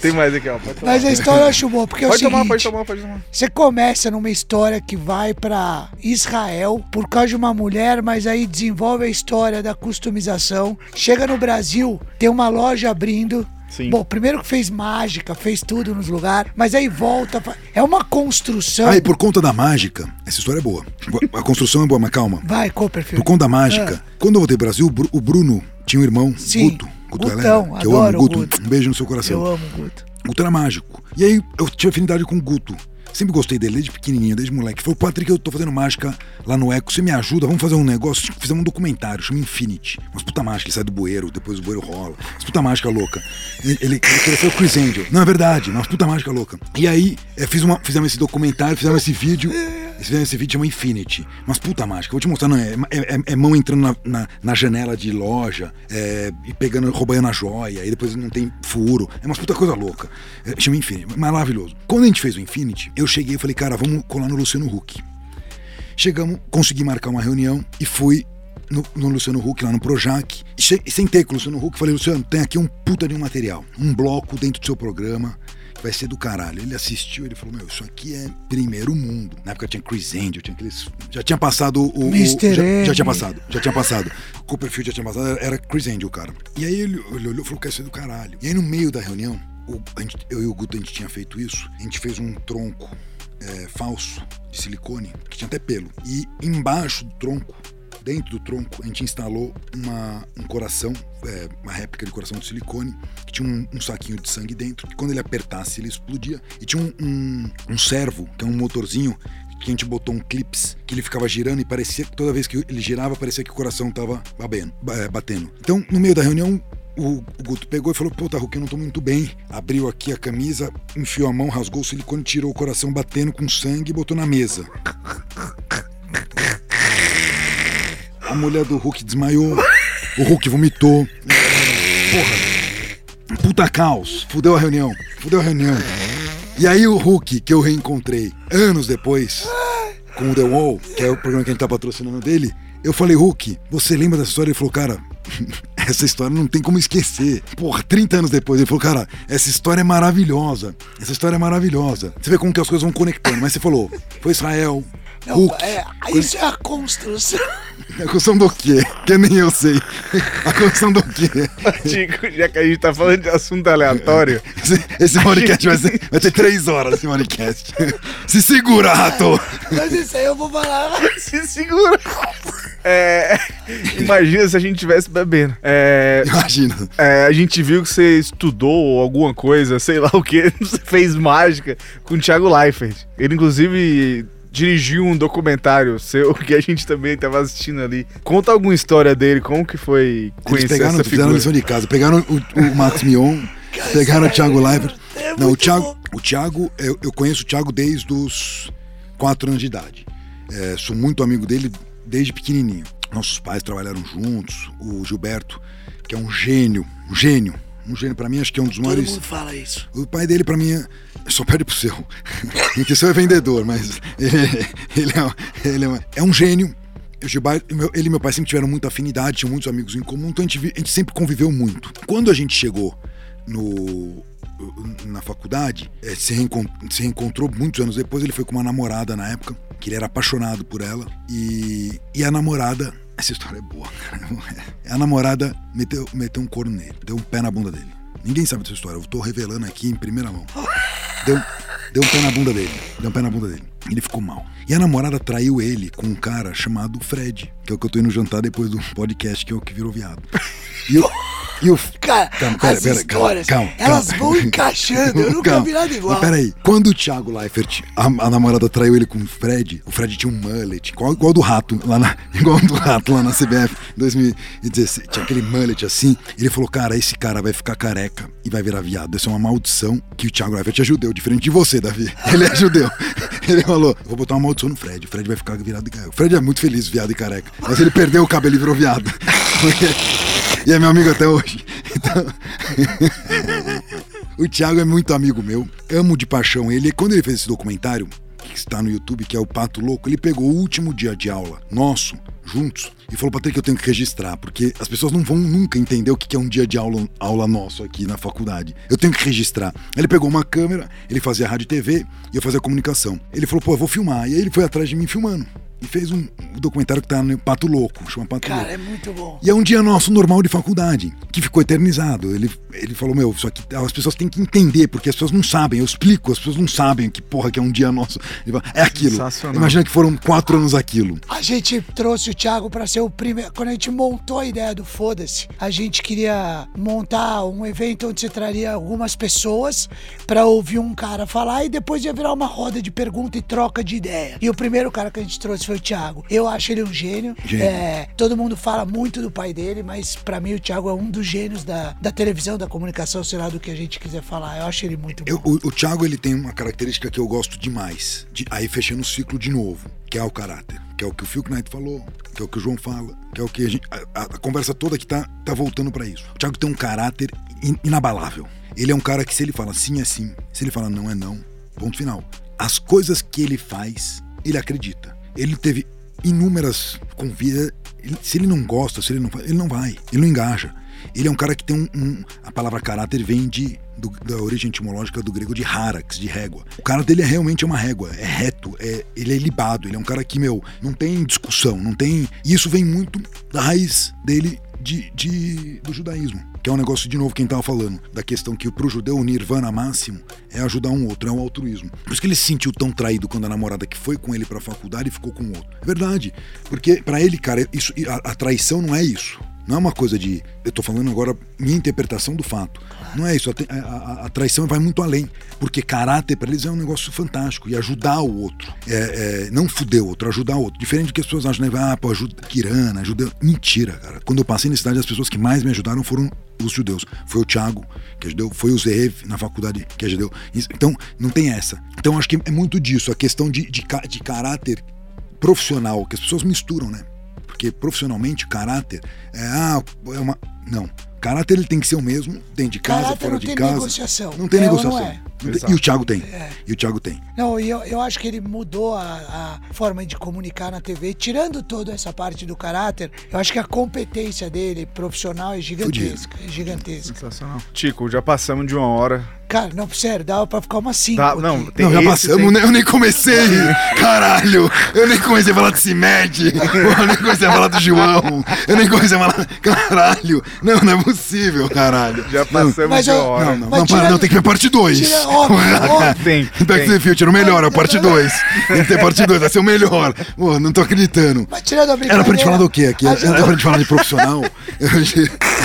[SPEAKER 1] Tem mais aqui, ó. Pode tomar.
[SPEAKER 2] Mas a história eu acho boa, porque é o
[SPEAKER 1] Pode tomar,
[SPEAKER 2] seguinte,
[SPEAKER 1] pode tomar, pode tomar.
[SPEAKER 2] Você começa numa história que vai pra Israel por causa de uma mulher, mas aí desenvolve a história da customização. Chega no Brasil, tem uma loja abrindo.
[SPEAKER 1] Sim.
[SPEAKER 2] Bom, primeiro que fez mágica, fez tudo nos lugares, mas aí volta. É uma construção.
[SPEAKER 3] Ah, e por conta da mágica, essa história é boa. A construção é boa, mas calma.
[SPEAKER 2] Vai, Copperfield.
[SPEAKER 3] Por conta da mágica, quando eu voltei pro Brasil, o Bru- o Bruno tinha um irmão,
[SPEAKER 2] Ah. Sim.
[SPEAKER 3] Guto. Guto Helena, que eu
[SPEAKER 2] adoro
[SPEAKER 3] amo,
[SPEAKER 2] o
[SPEAKER 3] Guto.
[SPEAKER 2] Guto.
[SPEAKER 3] Um beijo no seu coração.
[SPEAKER 2] Eu amo o Guto.
[SPEAKER 3] Guto era mágico. E aí eu tinha afinidade com o Guto. Sempre gostei dele, desde pequenininho, desde moleque. Falou, Patrick, eu tô fazendo mágica lá no Eco, você me ajuda? Vamos fazer um negócio? Fizemos um documentário, chama Infinity. Umas puta mágica, ele sai do bueiro, depois o bueiro rola. Umas puta mágica louca. Ele, ele, ele ser o Chris Angel. Não, é verdade, umas puta mágica louca. E aí, é, fiz uma, fizemos esse documentário, fizemos esse vídeo. Fizemos esse vídeo chama Infinity. Mas puta mágica, vou te mostrar, não, é, é- é- é mão entrando na, na, na janela de loja, é, e pegando, roubando a joia, e depois não tem furo. É umas puta coisa louca. É, chama Infinity, maravilhoso. Quando a gente fez o Infinity, eu cheguei e falei, cara, vamos colar no Luciano Huck. Chegamos, consegui marcar uma reunião e fui no, no Luciano Huck, lá no Projac. E sentei com o Luciano Huck e falei, Luciano, tem aqui um puta de um material, um bloco dentro do seu programa. que Vai ser do caralho. Ele assistiu, ele falou: Meu, isso aqui é primeiro mundo. Na época tinha Chris Angel, tinha aqueles. Já tinha passado o. o-
[SPEAKER 2] Mr.
[SPEAKER 3] já, já tinha passado, já tinha passado. Copperfield já tinha passado, era- Chris Angel, cara. E aí ele, ele olhou e falou: Quer ser do caralho. E aí no meio da reunião, o- gente- eu e o Guto, a gente tinha feito isso. A gente fez um tronco é, falso de silicone, que tinha até pelo. E embaixo do tronco, dentro do tronco, a gente instalou uma, um coração, é, uma réplica de coração de silicone, que tinha um, um saquinho de sangue dentro, que quando ele apertasse, ele explodia. E tinha um, um, um servo, que é um motorzinho, que a gente botou um clips, que ele ficava girando e parecia que toda vez que ele girava, parecia que o coração tava babendo, ba- é, batendo. Então, no meio da reunião, o, Guto pegou e falou: Pô, Tarruque, eu não tô muito bem. Abriu aqui a camisa, enfiou a mão, rasgou o silicone, tirou o coração batendo com sangue e botou na mesa. A mulher do Hulk desmaiou. O Hulk vomitou. Porra. Puta caos. Fudeu a reunião. Fudeu a reunião. E aí o Hulk, que eu reencontrei anos depois, com o The Wall, que é o programa que a gente tá patrocinando dele, eu falei, Hulk, você lembra dessa história? Ele falou, cara, essa história não tem como esquecer. Porra, 30 anos depois, ele falou, cara, essa história é maravilhosa. Essa história é maravilhosa. Você vê como que as coisas vão conectando. Mas você falou, foi Israel,
[SPEAKER 2] Não,
[SPEAKER 3] Hulk.
[SPEAKER 2] é, isso é a construção.
[SPEAKER 3] A construção do quê? Que nem eu sei. A construção do quê?
[SPEAKER 1] Tico, já que a gente tá falando de assunto aleatório,
[SPEAKER 3] Esse, esse podcast vai, ser- vai ter três horas, esse podcast. Se segura, rato!
[SPEAKER 2] Mas isso aí eu vou falar.
[SPEAKER 1] se segura. É, imagina se a gente estivesse bebendo. É,
[SPEAKER 3] Imagina.
[SPEAKER 1] é, a gente viu que você estudou alguma coisa, sei lá o que, você fez mágica com o Thiago Leifert. Ele, inclusive, dirigiu um documentário seu que a gente também tava assistindo ali. Conta alguma história dele, como que foi
[SPEAKER 3] Eles
[SPEAKER 1] conhecer
[SPEAKER 3] pegaram,
[SPEAKER 1] essa
[SPEAKER 3] fizeram a
[SPEAKER 1] figura?
[SPEAKER 3] lição de casa. Pegaram o, o Max Mion, pegaram o Thiago Leifert.
[SPEAKER 2] É
[SPEAKER 3] Não, o Thiago, o Thiago eu, eu conheço o Thiago desde os 4 anos de idade. É, sou muito amigo dele desde pequenininho. Nossos pais trabalharam juntos. O Gilberto, que é um gênio, um gênio. Um gênio pra mim, acho que é um dos
[SPEAKER 2] Todo
[SPEAKER 3] maiores.
[SPEAKER 2] mundo fala isso.
[SPEAKER 3] O pai dele, pra mim, é- só perde pro seu. em seu é vendedor, mas ele, ele é, ele é, uma- é um gênio. Gilberto, ele e meu pai sempre tiveram muita afinidade, tinham muitos amigos em comum, então a gente, a gente sempre conviveu muito. Quando a gente chegou no, na faculdade, eh, se, reencon- se reencontrou muitos anos depois, ele foi com uma namorada na época, que ele era apaixonado por ela, e, e a namorada. Essa história é boa, cara. A namorada meteu, meteu um corno nele, deu um pé na bunda dele. Ninguém sabe dessa história, eu tô revelando aqui em primeira mão. Deu, deu um pé na bunda dele. Deu um pé na bunda dele. Ele ficou mal. E a namorada traiu ele com um cara chamado Fred, que é o que eu tô indo jantar depois do podcast, que é o que virou viado. E o. E o
[SPEAKER 2] Cara,
[SPEAKER 3] Calma, pera,
[SPEAKER 2] as
[SPEAKER 3] pera,
[SPEAKER 2] histórias,
[SPEAKER 3] calma, calma,
[SPEAKER 2] elas vão encaixando. Eu nunca vi nada igual.
[SPEAKER 3] Mas peraí, quando o Thiago Leifert, a, a namorada traiu ele com o Fred, o Fred tinha um mullet, igual, igual do rato, lá na, igual do rato lá na CBF 2016. Tinha aquele mullet assim. Ele falou, cara, esse cara vai ficar careca e vai virar viado. Isso é uma maldição que o Thiago Leifert é judeu, diferente de você, Davi. Ele é judeu. Ele falou, vou botar uma maldição no Fred. O Fred vai ficar virado e careca. O Fred é muito feliz, viado e careca. Mas ele perdeu o cabelo e virou viado. E é meu amigo até hoje. Então. O Thiago é muito amigo meu, amo de paixão ele. Quando ele fez esse documentário, que está no YouTube, que é o Pato Louco, ele pegou o último dia de aula nosso, juntos, e falou, Patrick, eu tenho que registrar, porque as pessoas não vão nunca entender o que é um dia de aula, aula nosso aqui na faculdade. Eu tenho que registrar. Ele pegou uma câmera, ele fazia rádio e TV, e eu fazia comunicação. Ele falou, pô, eu vou filmar. E aí ele foi atrás de mim filmando. E fez um, um documentário que tá no Pato Louco, chama Pato Louco.
[SPEAKER 2] Cara, é muito bom.
[SPEAKER 3] E é um dia nosso normal de faculdade, que ficou eternizado. Ele, ele falou, meu, isso aqui as pessoas têm que entender, porque as pessoas não sabem, eu explico, as pessoas não sabem que porra que é um dia nosso. Ele fala, É aquilo. Imagina que foram quatro anos aquilo.
[SPEAKER 2] A gente trouxe o Thiago pra ser o primeiro. Quando a gente montou a ideia do Foda-se, a gente queria montar um evento onde você traria algumas pessoas pra ouvir um cara falar e depois ia virar uma roda de pergunta e troca de ideia. E o primeiro cara que a gente trouxe foi o Thiago. Eu acho ele um gênio.
[SPEAKER 3] Gênio.
[SPEAKER 2] É, todo mundo fala muito do pai dele, mas pra mim o Thiago é um dos gênios da, da televisão, da comunicação, sei lá do que a gente quiser falar. Eu acho ele muito bom.
[SPEAKER 3] Eu- o, o Thiago ele tem uma característica que eu gosto demais. De, aí fechando o ciclo de novo, que é o caráter. Que é o que o Phil Knight falou, que é o que o João fala, que é o que a, gente, a, a- conversa toda que tá, tá voltando pra isso. O Thiago tem um caráter in- inabalável. Ele é um cara que se ele fala sim é sim, se ele fala não é não, ponto final. As coisas que ele faz, ele acredita. Ele teve inúmeras convidas. Se ele não gosta, se ele não ele não vai, ele não engaja. Ele é um cara que tem um. um- a palavra caráter vem de, do- da origem etimológica do grego de harax, de régua. O cara dele é realmente uma régua, é reto, é, ele é libado, ele é um cara que, meu, não tem discussão, não tem. E isso vem muito da raiz dele de, de- do judaísmo. É um negócio, de novo, quem tava falando, da questão que pro judeu o nirvana máximo é ajudar um outro, é o altruísmo. Por isso que ele se sentiu tão traído quando a namorada que foi com ele pra faculdade ficou com o outro. É verdade. Porque pra ele, cara, isso, a, a traição não é isso. Não é uma coisa de. Eu tô falando agora minha interpretação do fato. Não é isso. A, a- a- traição vai muito além. Porque caráter pra eles é um negócio fantástico. E ajudar o outro. É, é, não fuder o outro, ajudar o outro. Diferente do que as pessoas acham, né? Ah, pô, ajuda. Kirana, ajuda. Mentira, cara. Quando eu passei na cidade, as pessoas que mais me ajudaram foram os judeus. Foi o Thiago, que judeu. Foi o Zeev na faculdade, que. Isso- Então, não tem essa. Então, acho que é muito disso. A questão de, de, de caráter profissional, que as pessoas misturam, né? Porque profissionalmente caráter é, ah, é uma. Não. Caráter ele tem que ser o mesmo, dentro de casa,
[SPEAKER 2] Caráter
[SPEAKER 3] fora de casa.
[SPEAKER 2] negociação.
[SPEAKER 3] Não tem
[SPEAKER 2] É
[SPEAKER 3] negociação.
[SPEAKER 2] não é?
[SPEAKER 3] Não tem-. E o Thiago tem.
[SPEAKER 2] É.
[SPEAKER 3] E o Thiago tem.
[SPEAKER 2] Não, e eu, eu acho que ele mudou a, a forma de comunicar na TV, tirando toda essa parte do caráter. Eu acho que a competência dele profissional é gigantesca. É gigantesca.
[SPEAKER 1] Sensacional. Tico, já passamos de uma hora.
[SPEAKER 2] Cara, não, sério, dava pra ficar uma 5.
[SPEAKER 1] Tá, não, tem
[SPEAKER 3] não, já
[SPEAKER 1] esse,
[SPEAKER 3] passamos,
[SPEAKER 1] tem-
[SPEAKER 3] né? Eu nem comecei. Caralho! Eu nem comecei a falar de Cimed. Eu nem comecei a falar do João. Eu nem comecei a falar. Caralho! Não, não é possível, caralho.
[SPEAKER 1] Já
[SPEAKER 3] Não,
[SPEAKER 1] passamos
[SPEAKER 2] Mas
[SPEAKER 1] de
[SPEAKER 2] eu-
[SPEAKER 1] hora.
[SPEAKER 3] Não, não,
[SPEAKER 2] Mas
[SPEAKER 3] não, para,
[SPEAKER 2] tirando-
[SPEAKER 3] não, tem que ter parte 2.
[SPEAKER 2] Tira- óbvio, óbvio.
[SPEAKER 1] Tem,
[SPEAKER 3] Back to
[SPEAKER 1] tem.
[SPEAKER 3] the Future, o melhor, é o parte 2. Tem que ter parte 2, vai ser o melhor. Pô, não tô acreditando.
[SPEAKER 2] Mas tirando a brincadeira...
[SPEAKER 3] Era pra gente falar do quê aqui?
[SPEAKER 2] a
[SPEAKER 3] Era pra gente falar de profissional?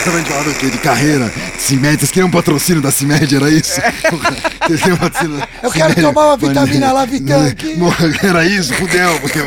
[SPEAKER 3] Eu- pra gente falar do quê? De carreira, de CIMED. Vocês queriam um patrocínio da CIMED, era isso? Vocês queriam um patrocínio
[SPEAKER 2] Eu quero tomar uma vitamina Lavitan aqui.
[SPEAKER 3] Era isso? Fudeu. Porque...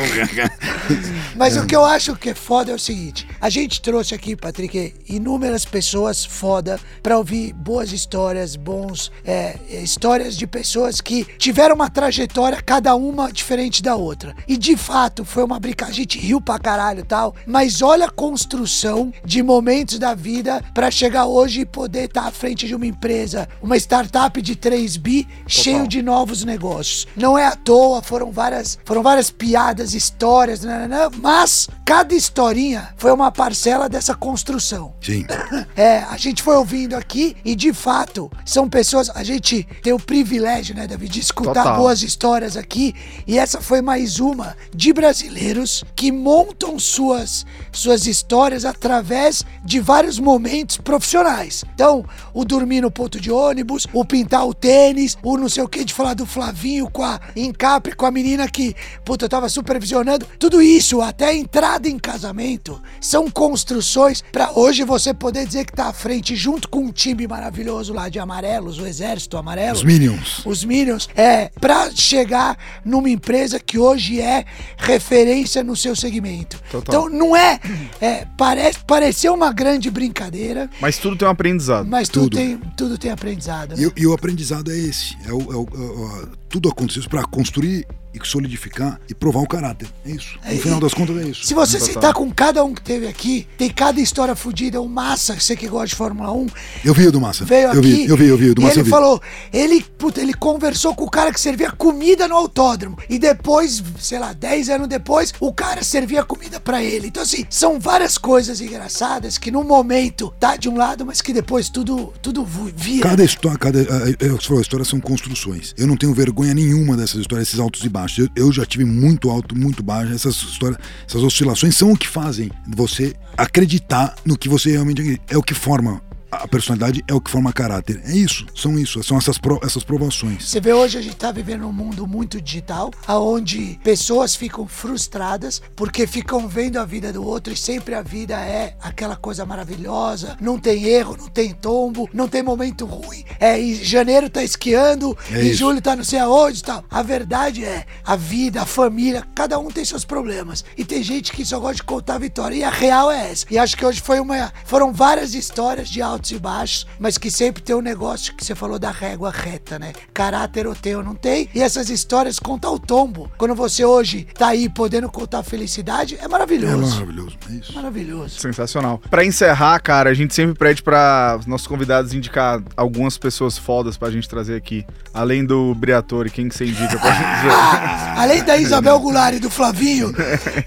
[SPEAKER 2] Mas o que eu acho que é foda é o seguinte: a gente trouxe aqui, Patrick, inúmeras pessoas foda pra ouvir boas histórias, bons é, histórias de pessoas que tiveram uma trajetória, cada uma diferente da outra. E de fato foi uma brincadeira. A gente riu pra caralho e tal, mas olha a construção de momentos da vida pra chegar hoje e poder estar à frente de uma empresa, uma startup de 3 bi, cheio de novos negócios. Não é à toa, foram várias, foram várias piadas, histórias, nananã, mas cada historinha foi uma parcela dessa construção.
[SPEAKER 3] Sim.
[SPEAKER 2] É, a gente foi ouvindo aqui e de fato são pessoas. A gente tem o privilégio, né, David, de escutar
[SPEAKER 1] Total.
[SPEAKER 2] boas histórias aqui e essa foi mais uma de brasileiros que montam suas, suas histórias através de vários momentos profissionais. Então, o dormir no ponto de ônibus, o pintar o tênis, o não sei o que de falar do Flavinho com a Encapre, com a menina que, puta, eu tava supervisionando. Tudo isso, até a entrada em casamento, são construções pra hoje você poder dizer que tá à frente junto com um time maravilhoso lá de amarelos, o Exército Amarelo
[SPEAKER 3] Os Minions.
[SPEAKER 2] os Minions, é pra chegar numa empresa que hoje é referência no seu segmento.
[SPEAKER 1] Total.
[SPEAKER 2] Então não é, é parece pareceu uma grande brincadeira,
[SPEAKER 1] Mas tudo tem um aprendizado.
[SPEAKER 2] mas tudo,
[SPEAKER 3] Tudo.
[SPEAKER 2] tem tudo tem aprendizado. né?
[SPEAKER 3] E, o- e o aprendizado é esse. É o, é o- é o- tudo aconteceu para construir e solidificar e provar o caráter. É isso. No
[SPEAKER 2] É,
[SPEAKER 3] final das contas é isso.
[SPEAKER 2] Se você
[SPEAKER 1] Total.
[SPEAKER 2] sentar com cada um que teve aqui, tem cada história fodida. O Massa, você que gosta de Fórmula 1,
[SPEAKER 3] Eu vi o do Massa.
[SPEAKER 2] veio
[SPEAKER 3] eu
[SPEAKER 2] aqui.
[SPEAKER 3] vi, eu vi, eu vi. O do
[SPEAKER 2] e
[SPEAKER 3] Massa
[SPEAKER 2] ele falou, ele, puta, ele conversou com o cara que servia comida no autódromo. E depois, sei lá, 10 anos depois, o cara servia comida pra ele. Então, assim, são várias coisas engraçadas que no momento tá de um lado, mas que depois tudo, tudo vira.
[SPEAKER 3] Cada história, cada, é, é, você falou, histórias são construções. Eu não tenho vergonha nenhuma dessas histórias, esses altos e baixos. Eu, eu já tive muito alto, muito baixo. Essas histórias, essas oscilações são o que fazem você acreditar no que você realmente é o que forma a personalidade, é o que forma caráter. É isso, são isso, são essas, pro- essas provações.
[SPEAKER 2] Você vê hoje a gente tá vivendo um mundo muito digital, aonde pessoas ficam frustradas porque ficam vendo a vida do outro e sempre a vida é aquela coisa maravilhosa, não tem erro, não tem tombo, não tem momento ruim. É, em janeiro tá esquiando,
[SPEAKER 3] É
[SPEAKER 2] em
[SPEAKER 3] isso.
[SPEAKER 2] julho tá não sei aonde e tal. A verdade é, a vida, a família, cada um tem seus problemas. E tem gente que só gosta de contar a vitória. E a real é essa. E acho que hoje foi uma. Foram várias histórias de altos e baixos, mas que sempre tem um negócio que você falou da régua reta, né? Caráter ou tem ou não tem. E essas histórias contam o tombo. Quando você hoje tá aí podendo contar a felicidade, é
[SPEAKER 3] É
[SPEAKER 2] maravilhoso.
[SPEAKER 3] maravilhoso, é isso.
[SPEAKER 2] Maravilhoso.
[SPEAKER 1] Sensacional. Pra encerrar, cara, a gente sempre pede pra nossos convidados indicar algumas pessoas fodas pra gente trazer aqui. Além do Briatore, quem que você indica pra gente?
[SPEAKER 2] Além da Isabel Goulart e do Flavinho,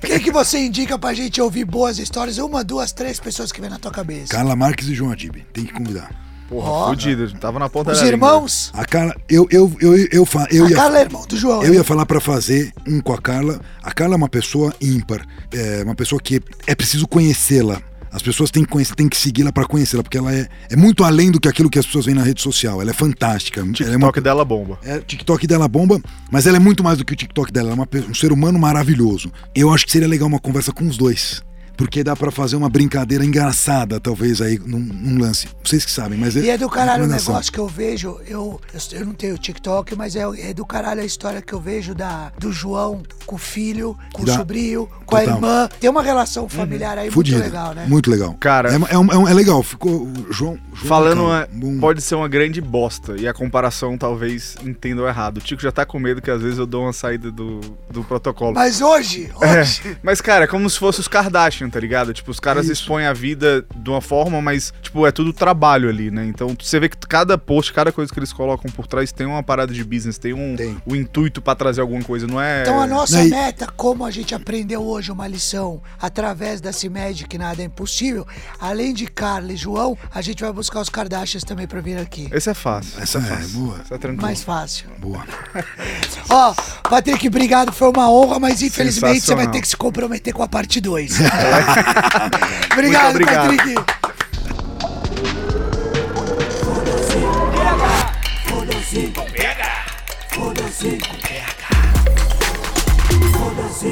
[SPEAKER 2] quem que você indica pra gente ouvir boas histórias? Uma, duas, três pessoas que vem na tua cabeça.
[SPEAKER 3] Carla Marques e João Adib, tem que convidar.
[SPEAKER 1] Porra,
[SPEAKER 2] Ó.
[SPEAKER 1] fudido. Tava na ponta
[SPEAKER 2] Os
[SPEAKER 1] da língua.
[SPEAKER 2] irmãos.
[SPEAKER 3] A Carla, eu, eu, eu, eu, fa- eu
[SPEAKER 2] a
[SPEAKER 3] ia.
[SPEAKER 2] Carla é irmão do João.
[SPEAKER 3] Eu
[SPEAKER 2] né?
[SPEAKER 3] ia falar pra fazer um com a Carla. A Carla é uma pessoa ímpar, é uma pessoa que é preciso conhecê-la. As pessoas têm que conhecer, têm que segui-la pra conhecê-la, porque ela é, é muito além do que aquilo que as pessoas veem na rede social. Ela é fantástica. ela é uma,
[SPEAKER 1] TikTok dela bomba.
[SPEAKER 3] é, o TikTok dela bomba, mas ela é muito mais do que o TikTok dela. Ela é uma um ser humano maravilhoso. Eu acho que seria legal uma conversa com os dois. Porque dá pra fazer uma brincadeira engraçada, talvez, aí, num, num lance. Vocês que sabem, mas
[SPEAKER 2] E é do caralho o negócio que eu vejo. Eu, eu, eu não tenho TikTok, mas é, é do caralho a história que eu vejo da, do João com o filho, com
[SPEAKER 3] Da-
[SPEAKER 2] o sobrinho, com a
[SPEAKER 3] Total.
[SPEAKER 2] irmã. Tem uma relação familiar aí
[SPEAKER 3] Fudida.
[SPEAKER 2] muito legal, né?
[SPEAKER 3] Muito legal.
[SPEAKER 1] Cara-
[SPEAKER 3] É, é, um- é um- é legal. Ficou. o João. João
[SPEAKER 1] Falando, uma-
[SPEAKER 3] bom.
[SPEAKER 1] pode ser uma grande bosta. E a comparação talvez entendam errado. O Tico já tá com medo que às vezes eu dou uma saída do, do protocolo.
[SPEAKER 2] Mas hoje,
[SPEAKER 1] É,
[SPEAKER 2] hoje.
[SPEAKER 1] mas, cara, é como se fosse os Kardashian, tá ligado? Tipo, os caras
[SPEAKER 3] Isso.
[SPEAKER 1] expõem a vida de uma forma, mas, tipo, é tudo trabalho ali, né? Então, você vê que cada post, cada coisa que eles colocam por trás tem uma parada de business, tem um
[SPEAKER 3] Tem.
[SPEAKER 1] o intuito pra trazer alguma coisa, não é...
[SPEAKER 2] Então a nossa
[SPEAKER 3] Aí-
[SPEAKER 2] meta, como a gente aprendeu hoje uma lição através da CIMED, que nada é impossível, além de Carla e João, a gente vai buscar os Kardashians também pra vir aqui.
[SPEAKER 1] Esse é fácil.
[SPEAKER 3] Essa é boa.
[SPEAKER 1] Esse é tranquilo.
[SPEAKER 2] Mais fácil.
[SPEAKER 3] Boa.
[SPEAKER 2] Ó, Patrick, obrigado, foi uma honra, mas infelizmente você vai ter que se comprometer com a parte 2. obrigado,
[SPEAKER 1] obrigado,
[SPEAKER 2] Patrick. Foda-se, pega!
[SPEAKER 4] Foda-se, pega! Foda-se,